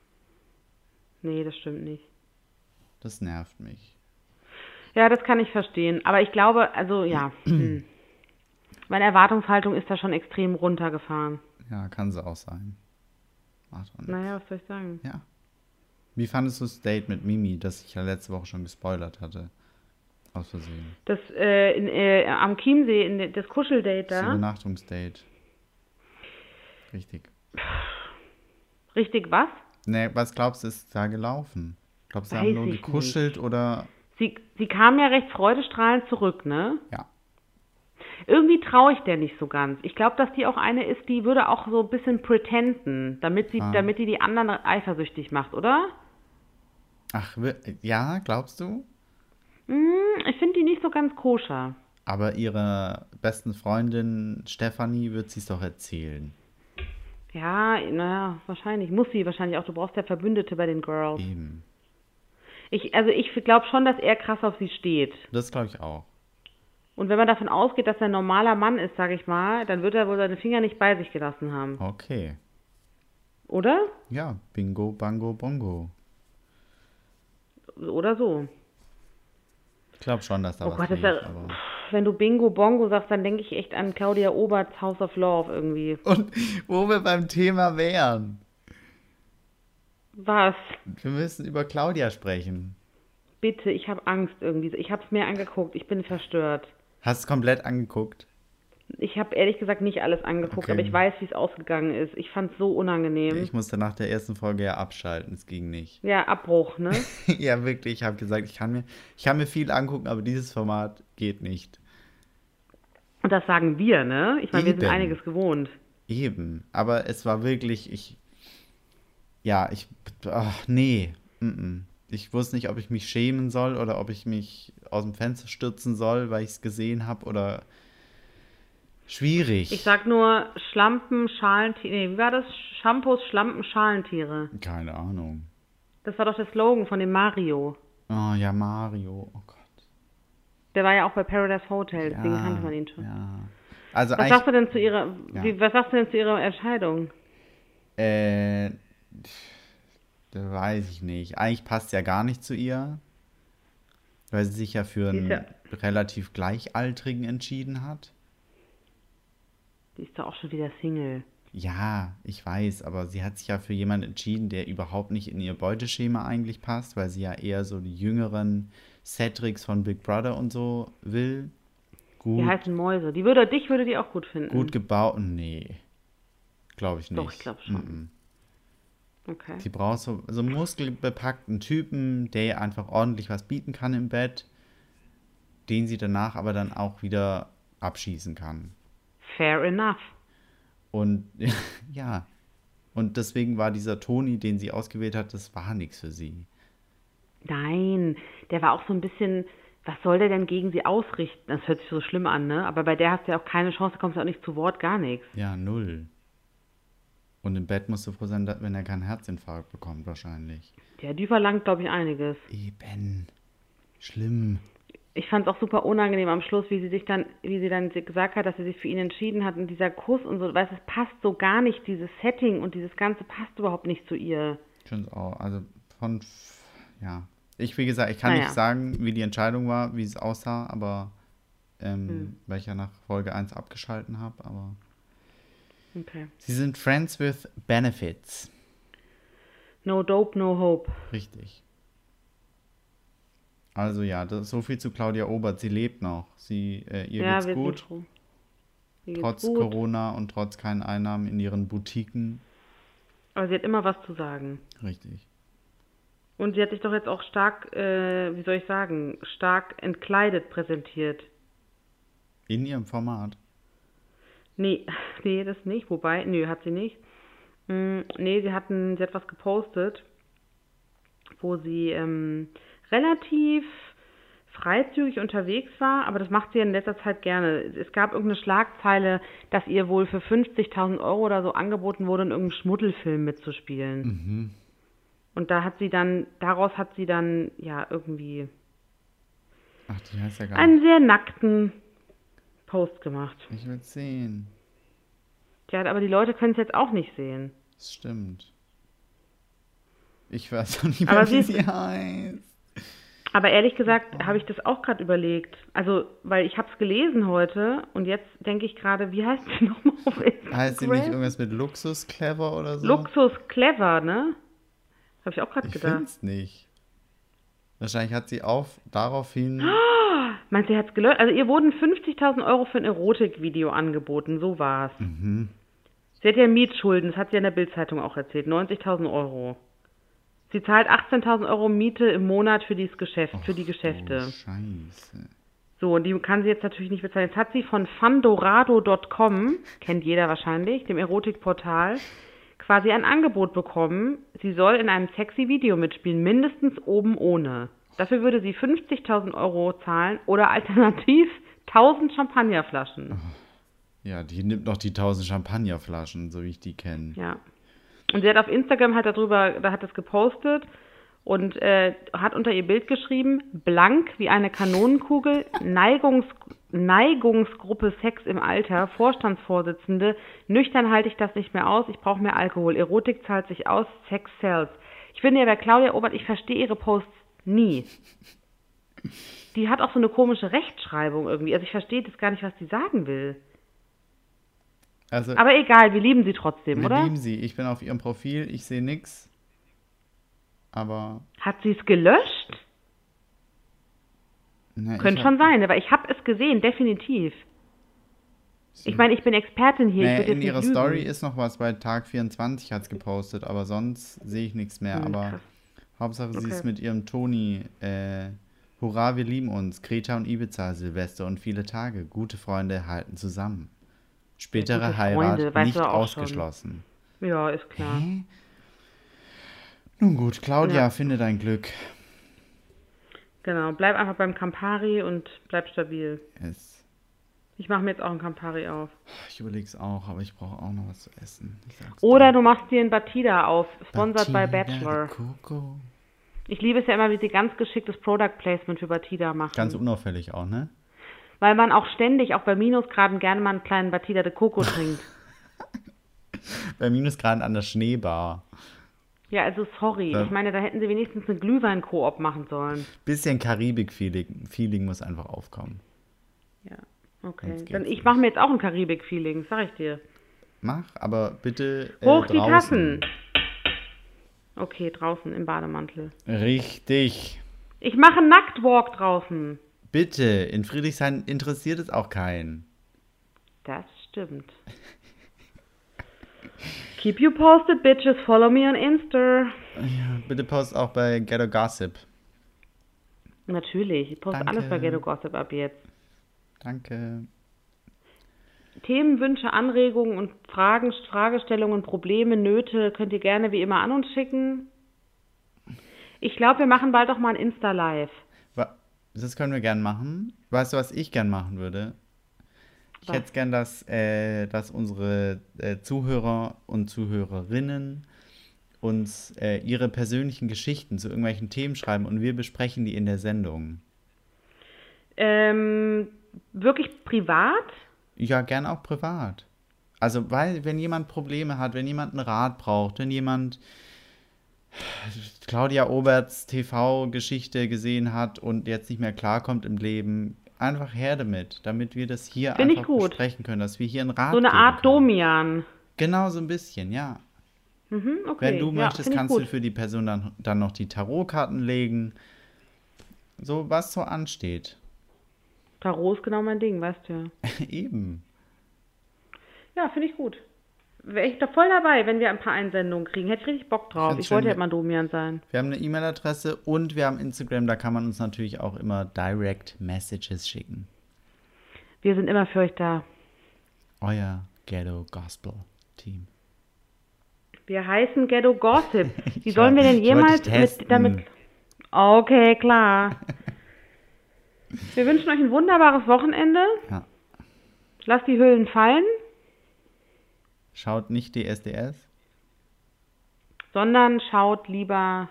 Speaker 4: Nee, das stimmt nicht.
Speaker 3: Das nervt mich.
Speaker 4: Ja, das kann ich verstehen. Aber ich glaube, also ja. (clears throat) hm. Meine Erwartungshaltung ist da schon extrem runtergefahren.
Speaker 3: Ja, kann sie auch sein. Macht auch.
Speaker 4: Naja, was soll ich sagen?
Speaker 3: Ja. Wie fandest du das Date mit Mimi, das ich ja letzte Woche schon gespoilert hatte? Aus Versehen.
Speaker 4: Das äh, in, äh, am Chiemsee, in das Kuscheldate
Speaker 3: Das
Speaker 4: da.
Speaker 3: Übernachtungsdate. Richtig.
Speaker 4: Richtig was?
Speaker 3: Ne, was glaubst du, ist da gelaufen? Glaubst du, sie haben nur gekuschelt oder.
Speaker 4: Sie, sie kam ja recht freudestrahlend zurück, ne?
Speaker 3: Ja.
Speaker 4: Irgendwie traue ich der nicht so ganz. Ich glaube, dass die auch eine ist, die würde auch so ein bisschen pretenden, damit sie,
Speaker 3: Ah.
Speaker 4: damit die die anderen eifersüchtig macht, oder?
Speaker 3: Ach, ja, glaubst du?
Speaker 4: Hm, ich finde die nicht so ganz koscher.
Speaker 3: Aber ihrer besten Freundin Stefanie wird sie es doch erzählen.
Speaker 4: Ja, naja, wahrscheinlich. Muss sie wahrscheinlich auch. Du brauchst ja Verbündete bei den Girls.
Speaker 3: Eben.
Speaker 4: Ich, also ich glaube schon, dass er krass auf sie steht.
Speaker 3: Das glaube ich auch.
Speaker 4: Und wenn man davon ausgeht, dass er ein normaler Mann ist, sage ich mal, dann wird er wohl seine Finger nicht bei sich gelassen haben.
Speaker 3: Okay.
Speaker 4: Oder?
Speaker 3: Ja, Bingo, Bango, Bongo.
Speaker 4: Oder so.
Speaker 3: Ich glaube schon, dass da
Speaker 4: Oh
Speaker 3: was
Speaker 4: Gott, das
Speaker 3: lief,
Speaker 4: ist ja, wenn du Bingo Bongo sagst, dann denke ich echt an Claudia Oberts House of Love irgendwie.
Speaker 3: Und wo wir beim Thema wären.
Speaker 4: Was?
Speaker 3: Wir müssen über Claudia sprechen.
Speaker 4: Bitte, ich habe Angst irgendwie. Ich habe es mir angeguckt. Ich bin verstört.
Speaker 3: Hast du komplett angeguckt?
Speaker 4: Ich habe ehrlich gesagt nicht alles angeguckt,
Speaker 3: Okay.
Speaker 4: aber ich weiß, wie es ausgegangen ist. Ich fand es so unangenehm.
Speaker 3: Ich musste nach der ersten Folge ja abschalten, es ging nicht.
Speaker 4: ja, Abbruch, ne? (laughs)
Speaker 3: ja, wirklich, ich habe gesagt, ich kann, mir, ich kann mir viel angucken, aber dieses Format geht nicht.
Speaker 4: Und das sagen wir, ne? Ich meine, wir sind einiges gewohnt.
Speaker 3: Eben, aber es war wirklich, ich, ja, ich, ach, nee, mm -mm. ich wusste nicht, ob ich mich schämen soll oder ob ich mich aus dem Fenster stürzen soll, weil ich es gesehen habe oder schwierig.
Speaker 4: Ich sag nur Schlampen, Schalentiere. Nee, wie war das? Shampoos, Schlampen, Schalentiere.
Speaker 3: Keine Ahnung.
Speaker 4: Das war doch der Slogan von dem Mario.
Speaker 3: Oh ja, Mario, oh Gott.
Speaker 4: Der war ja auch bei Paradise Hotel, deswegen
Speaker 3: Ja,
Speaker 4: kannte man ihn schon.
Speaker 3: Ja. Also
Speaker 4: Was sagst du denn zu ihrer,
Speaker 3: Ja.
Speaker 4: wie, was sagst du denn zu ihrer Entscheidung?
Speaker 3: Äh, das weiß ich nicht. Eigentlich passt ja gar nicht zu ihr, weil sie sich ja für einen relativ Gleichaltrigen entschieden hat.
Speaker 4: Die ist doch auch schon wieder Single.
Speaker 3: Ja, ich weiß, aber sie hat sich ja für jemanden entschieden, der überhaupt nicht in ihr Beuteschema eigentlich passt, weil sie ja eher so die jüngeren Cedrics von Big Brother und so will.
Speaker 4: Die
Speaker 3: Gut,
Speaker 4: heißen Mäuse. Die würde, dich würde die auch gut finden.
Speaker 3: gut gebaut. Nee, glaube ich nicht.
Speaker 4: Doch, ich glaub schon.
Speaker 3: Mm-mm.
Speaker 4: Okay.
Speaker 3: Sie braucht so, so einen muskelbepackten Typen, der ihr einfach ordentlich was bieten kann im Bett, den sie danach aber dann auch wieder abschießen kann.
Speaker 4: Fair enough.
Speaker 3: Und (laughs) ja, und deswegen war dieser Toni, den sie ausgewählt hat, das war nichts für sie.
Speaker 4: Nein, der war auch so ein bisschen, was soll der denn gegen sie ausrichten? Das hört sich so schlimm an, ne? Aber bei der hast du ja auch keine Chance, da kommst du auch nicht zu Wort, gar nichts.
Speaker 3: Ja, null. Und im Bett musst du froh sein, wenn er keinen Herzinfarkt bekommt, wahrscheinlich.
Speaker 4: Ja, die verlangt, glaube ich, einiges.
Speaker 3: Eben. Schlimm.
Speaker 4: Ich fand es auch super unangenehm am Schluss, wie sie sich dann, wie sie dann gesagt hat, dass sie sich für ihn entschieden hat und dieser Kuss und so, weißt du, es passt so gar nicht, dieses Setting und dieses Ganze passt überhaupt nicht zu ihr.
Speaker 3: Ich finde es auch. Also von, ja. Ich, wie gesagt, ich kann
Speaker 4: Naja.
Speaker 3: nicht sagen, wie die Entscheidung war, wie es aussah, aber, ähm,
Speaker 4: Hm.
Speaker 3: weil ich ja nach Folge 1 abgeschalten habe, aber.
Speaker 4: Okay.
Speaker 3: Sie sind Friends with Benefits.
Speaker 4: No dope, no hope.
Speaker 3: Richtig. Also ja, das, so viel zu Claudia Obert. Sie lebt noch. Sie, äh, ihr
Speaker 4: ja,
Speaker 3: geht's gut,
Speaker 4: geht's
Speaker 3: trotz
Speaker 4: gut.
Speaker 3: Corona und trotz keinen Einnahmen in ihren Boutiquen.
Speaker 4: Aber sie hat immer was zu sagen.
Speaker 3: Richtig.
Speaker 4: Und sie hat sich doch jetzt auch stark, äh, wie soll ich sagen, stark entkleidet präsentiert.
Speaker 3: In ihrem Format.
Speaker 4: Nee, (laughs) nee, das nicht. Wobei, nö, hat sie nicht. Mm, nee, sie, hatten, sie hat was gepostet, wo sie ähm, relativ freizügig unterwegs war, aber das macht sie in letzter Zeit gerne. Es gab irgendeine Schlagzeile, dass ihr wohl für 50.000 Euro oder so angeboten wurde, in irgendeinem Schmuddelfilm mitzuspielen. Und da hat sie dann, daraus hat sie dann ja irgendwie
Speaker 3: Ach, die heißt ja gar nicht.
Speaker 4: einen sehr nackten Post gemacht.
Speaker 3: Ich will sehen.
Speaker 4: Tja, aber die Leute können es jetzt auch nicht sehen.
Speaker 3: Das stimmt. Ich weiß auch nicht mehr, wie
Speaker 4: sie-
Speaker 3: sie heißt.
Speaker 4: Aber ehrlich gesagt habe ich das auch gerade überlegt. Also, weil ich habe es gelesen heute und jetzt denke ich gerade, wie heißt sie (laughs) nochmal auf Instagram?
Speaker 3: Heißt sie nicht irgendwas mit Luxus Clever oder so?
Speaker 4: Luxus Clever, ne? Habe ich auch gerade
Speaker 3: Ich
Speaker 4: gedacht.
Speaker 3: find's nicht. Wahrscheinlich hat sie auf daraufhin. (gasps)
Speaker 4: Meinst du, sie hat's gelöscht? Also ihr wurden 50.000 Euro für ein Erotikvideo angeboten, so war's.
Speaker 3: Mhm.
Speaker 4: Sie hat ja Mietschulden, das hat sie in der Bildzeitung auch erzählt, 90.000 Euro. Sie zahlt 18.000 Euro Miete im Monat für dieses Geschäft, für die Geschäfte.
Speaker 3: Oh, Scheiße.
Speaker 4: So, und die kann sie jetzt natürlich nicht bezahlen. Jetzt hat sie von fandorado.com, kennt jeder wahrscheinlich, dem Erotikportal, quasi ein Angebot bekommen. Sie soll in einem sexy Video mitspielen, mindestens oben ohne. Dafür würde sie 50.000 Euro zahlen oder alternativ 1000 Champagnerflaschen.
Speaker 3: Ja, die nimmt noch die 1000 Champagnerflaschen, so wie ich die kenne.
Speaker 4: Ja. Und sie hat auf Instagram halt darüber, da hat es gepostet und äh, hat unter ihr Bild geschrieben, blank wie eine Kanonenkugel, Neigungs Neigungsgruppe Sex im Alter, Vorstandsvorsitzende, nüchtern halte ich das nicht mehr aus, ich brauche mehr Alkohol, Erotik zahlt sich aus, Sex sells. Ich finde ja bei Claudia Obert, ich verstehe ihre Posts nie. Die hat auch so eine komische Rechtschreibung irgendwie, also ich verstehe das gar nicht, was die sagen will.
Speaker 3: Also,
Speaker 4: Aber egal, wir lieben sie trotzdem,
Speaker 3: wir
Speaker 4: oder?
Speaker 3: lieben sie. Ich bin auf ihrem Profil, ich sehe nix. Aber.
Speaker 4: Hat sie es gelöscht?
Speaker 3: Na,
Speaker 4: Könnte schon sein, aber ich habe es gesehen, definitiv. Ich meine, ich bin Expertin hier. würd
Speaker 3: in ihrer
Speaker 4: lügen.
Speaker 3: Story ist noch was, bei Tag 24 hat es gepostet, aber sonst sehe ich nichts mehr.
Speaker 4: Hm,
Speaker 3: aber
Speaker 4: krass.
Speaker 3: Hauptsache, sie
Speaker 4: Okay.
Speaker 3: ist mit ihrem Toni. Äh, Hurra, wir lieben uns. Kreta und Ibiza, Silvester und viele Tage. Gute Freunde halten zusammen. Spätere Heirat
Speaker 4: Freunde,
Speaker 3: nicht
Speaker 4: auch schon.
Speaker 3: ausgeschlossen.
Speaker 4: Ja, ist klar.
Speaker 3: Nun gut, Claudia,
Speaker 4: Ja.
Speaker 3: finde dein Glück.
Speaker 4: Genau, bleib einfach beim Campari und bleib stabil.
Speaker 3: Es,
Speaker 4: Ich mache mir jetzt auch einen Campari auf.
Speaker 3: ich überlege es auch, aber ich brauche auch noch was zu essen.
Speaker 4: Oder
Speaker 3: dir.
Speaker 4: du machst dir einen Batida auf, sponsored by
Speaker 3: Batida
Speaker 4: Bachelor.
Speaker 3: de Coco.
Speaker 4: Ich liebe es ja immer, wie sie ganz geschicktes Product Placement für Batida machen.
Speaker 3: Ganz unauffällig auch, ne?
Speaker 4: Weil man auch ständig, auch bei Minusgraden, gerne mal einen kleinen Batida de Coco (laughs) trinkt.
Speaker 3: Bei Minusgraden an der Schneebar.
Speaker 4: Ja, also sorry.
Speaker 3: Ja.
Speaker 4: Ich meine, da hätten sie wenigstens eine Glühwein-Koop machen sollen.
Speaker 3: Bisschen Karibik-Feeling Feeling muss einfach aufkommen.
Speaker 4: Ja, okay. Dann ich mache mir jetzt auch ein Karibik-Feeling, sag ich dir.
Speaker 3: Mach, aber bitte. Äh,
Speaker 4: Hoch die
Speaker 3: draußen.
Speaker 4: Tassen. Okay, draußen im Bademantel.
Speaker 3: Richtig.
Speaker 4: Ich mache einen Nacktwalk draußen.
Speaker 3: Bitte, in Friedrichshain interessiert es auch keinen.
Speaker 4: Das stimmt. Keep you posted, bitches. Follow me on Insta.
Speaker 3: Bitte post auch bei Ghetto Gossip.
Speaker 4: Natürlich, ich poste
Speaker 3: Danke.
Speaker 4: alles bei Ghetto Gossip ab jetzt.
Speaker 3: Danke.
Speaker 4: Themen, Wünsche, Anregungen und Fragen, Fragestellungen, Probleme, Nöte könnt ihr gerne wie immer an uns schicken. Ich glaube, wir machen bald auch mal ein Insta-Live.
Speaker 3: Das können wir gern machen. Weißt du, was ich gern machen würde? Ich
Speaker 4: Was?
Speaker 3: hätte gern, dass, äh, dass unsere äh, Zuhörer und Zuhörerinnen uns äh, ihre persönlichen Geschichten zu irgendwelchen Themen schreiben und wir besprechen die in der Sendung.
Speaker 4: Ähm, wirklich privat?
Speaker 3: Ja, gern auch privat. Also, weil, wenn jemand Probleme hat, wenn jemand einen Rat braucht, wenn jemand Claudia Oberts TV-Geschichte gesehen hat und jetzt nicht mehr klarkommt im Leben, einfach her damit, damit wir das hier
Speaker 4: Find
Speaker 3: einfach
Speaker 4: gut.
Speaker 3: besprechen können, dass wir hier einen Rat
Speaker 4: So eine Art. Domian.
Speaker 3: Genau, so ein bisschen, ja.
Speaker 4: Mhm, okay.
Speaker 3: Wenn du
Speaker 4: ja,
Speaker 3: möchtest, kannst du für die Person dann, dann noch die Tarotkarten legen. So, was so ansteht.
Speaker 4: Tarot ist genau mein Ding, weißt du ja. (laughs)
Speaker 3: Eben.
Speaker 4: Ja, finde ich gut. Wäre ich doch voll dabei, wenn wir ein paar Einsendungen kriegen. Hätte ich richtig Bock drauf. Ich wollte halt mal Domian sein.
Speaker 3: Wir haben eine E-Mail-Adresse und wir haben Instagram, da kann man uns natürlich auch immer Direct Messages schicken.
Speaker 4: Wir sind immer für euch da.
Speaker 3: Euer Ghetto Gospel Team.
Speaker 4: Wir heißen Ghetto Gossip. (laughs) Wie sollen wir denn jemals mit damit. Okay, klar. (laughs) Wir wünschen euch ein wunderbares Wochenende.
Speaker 3: Ja.
Speaker 4: Lasst die Hüllen fallen,
Speaker 3: Schaut nicht die SDS.
Speaker 4: sondern schaut lieber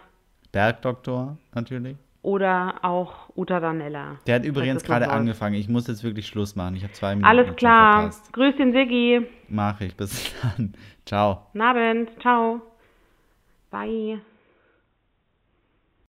Speaker 3: Bergdoktor natürlich.
Speaker 4: oder auch Uta Danella.
Speaker 3: Der hat übrigens gerade angefangen. Ich muss jetzt wirklich Schluss machen. Ich habe zwei Minuten
Speaker 4: Alles klar. Grüß den Siggi.
Speaker 3: Mach ich. Bis (laughs) dann. Ciao.
Speaker 4: Guten Abend. Ciao. Bye.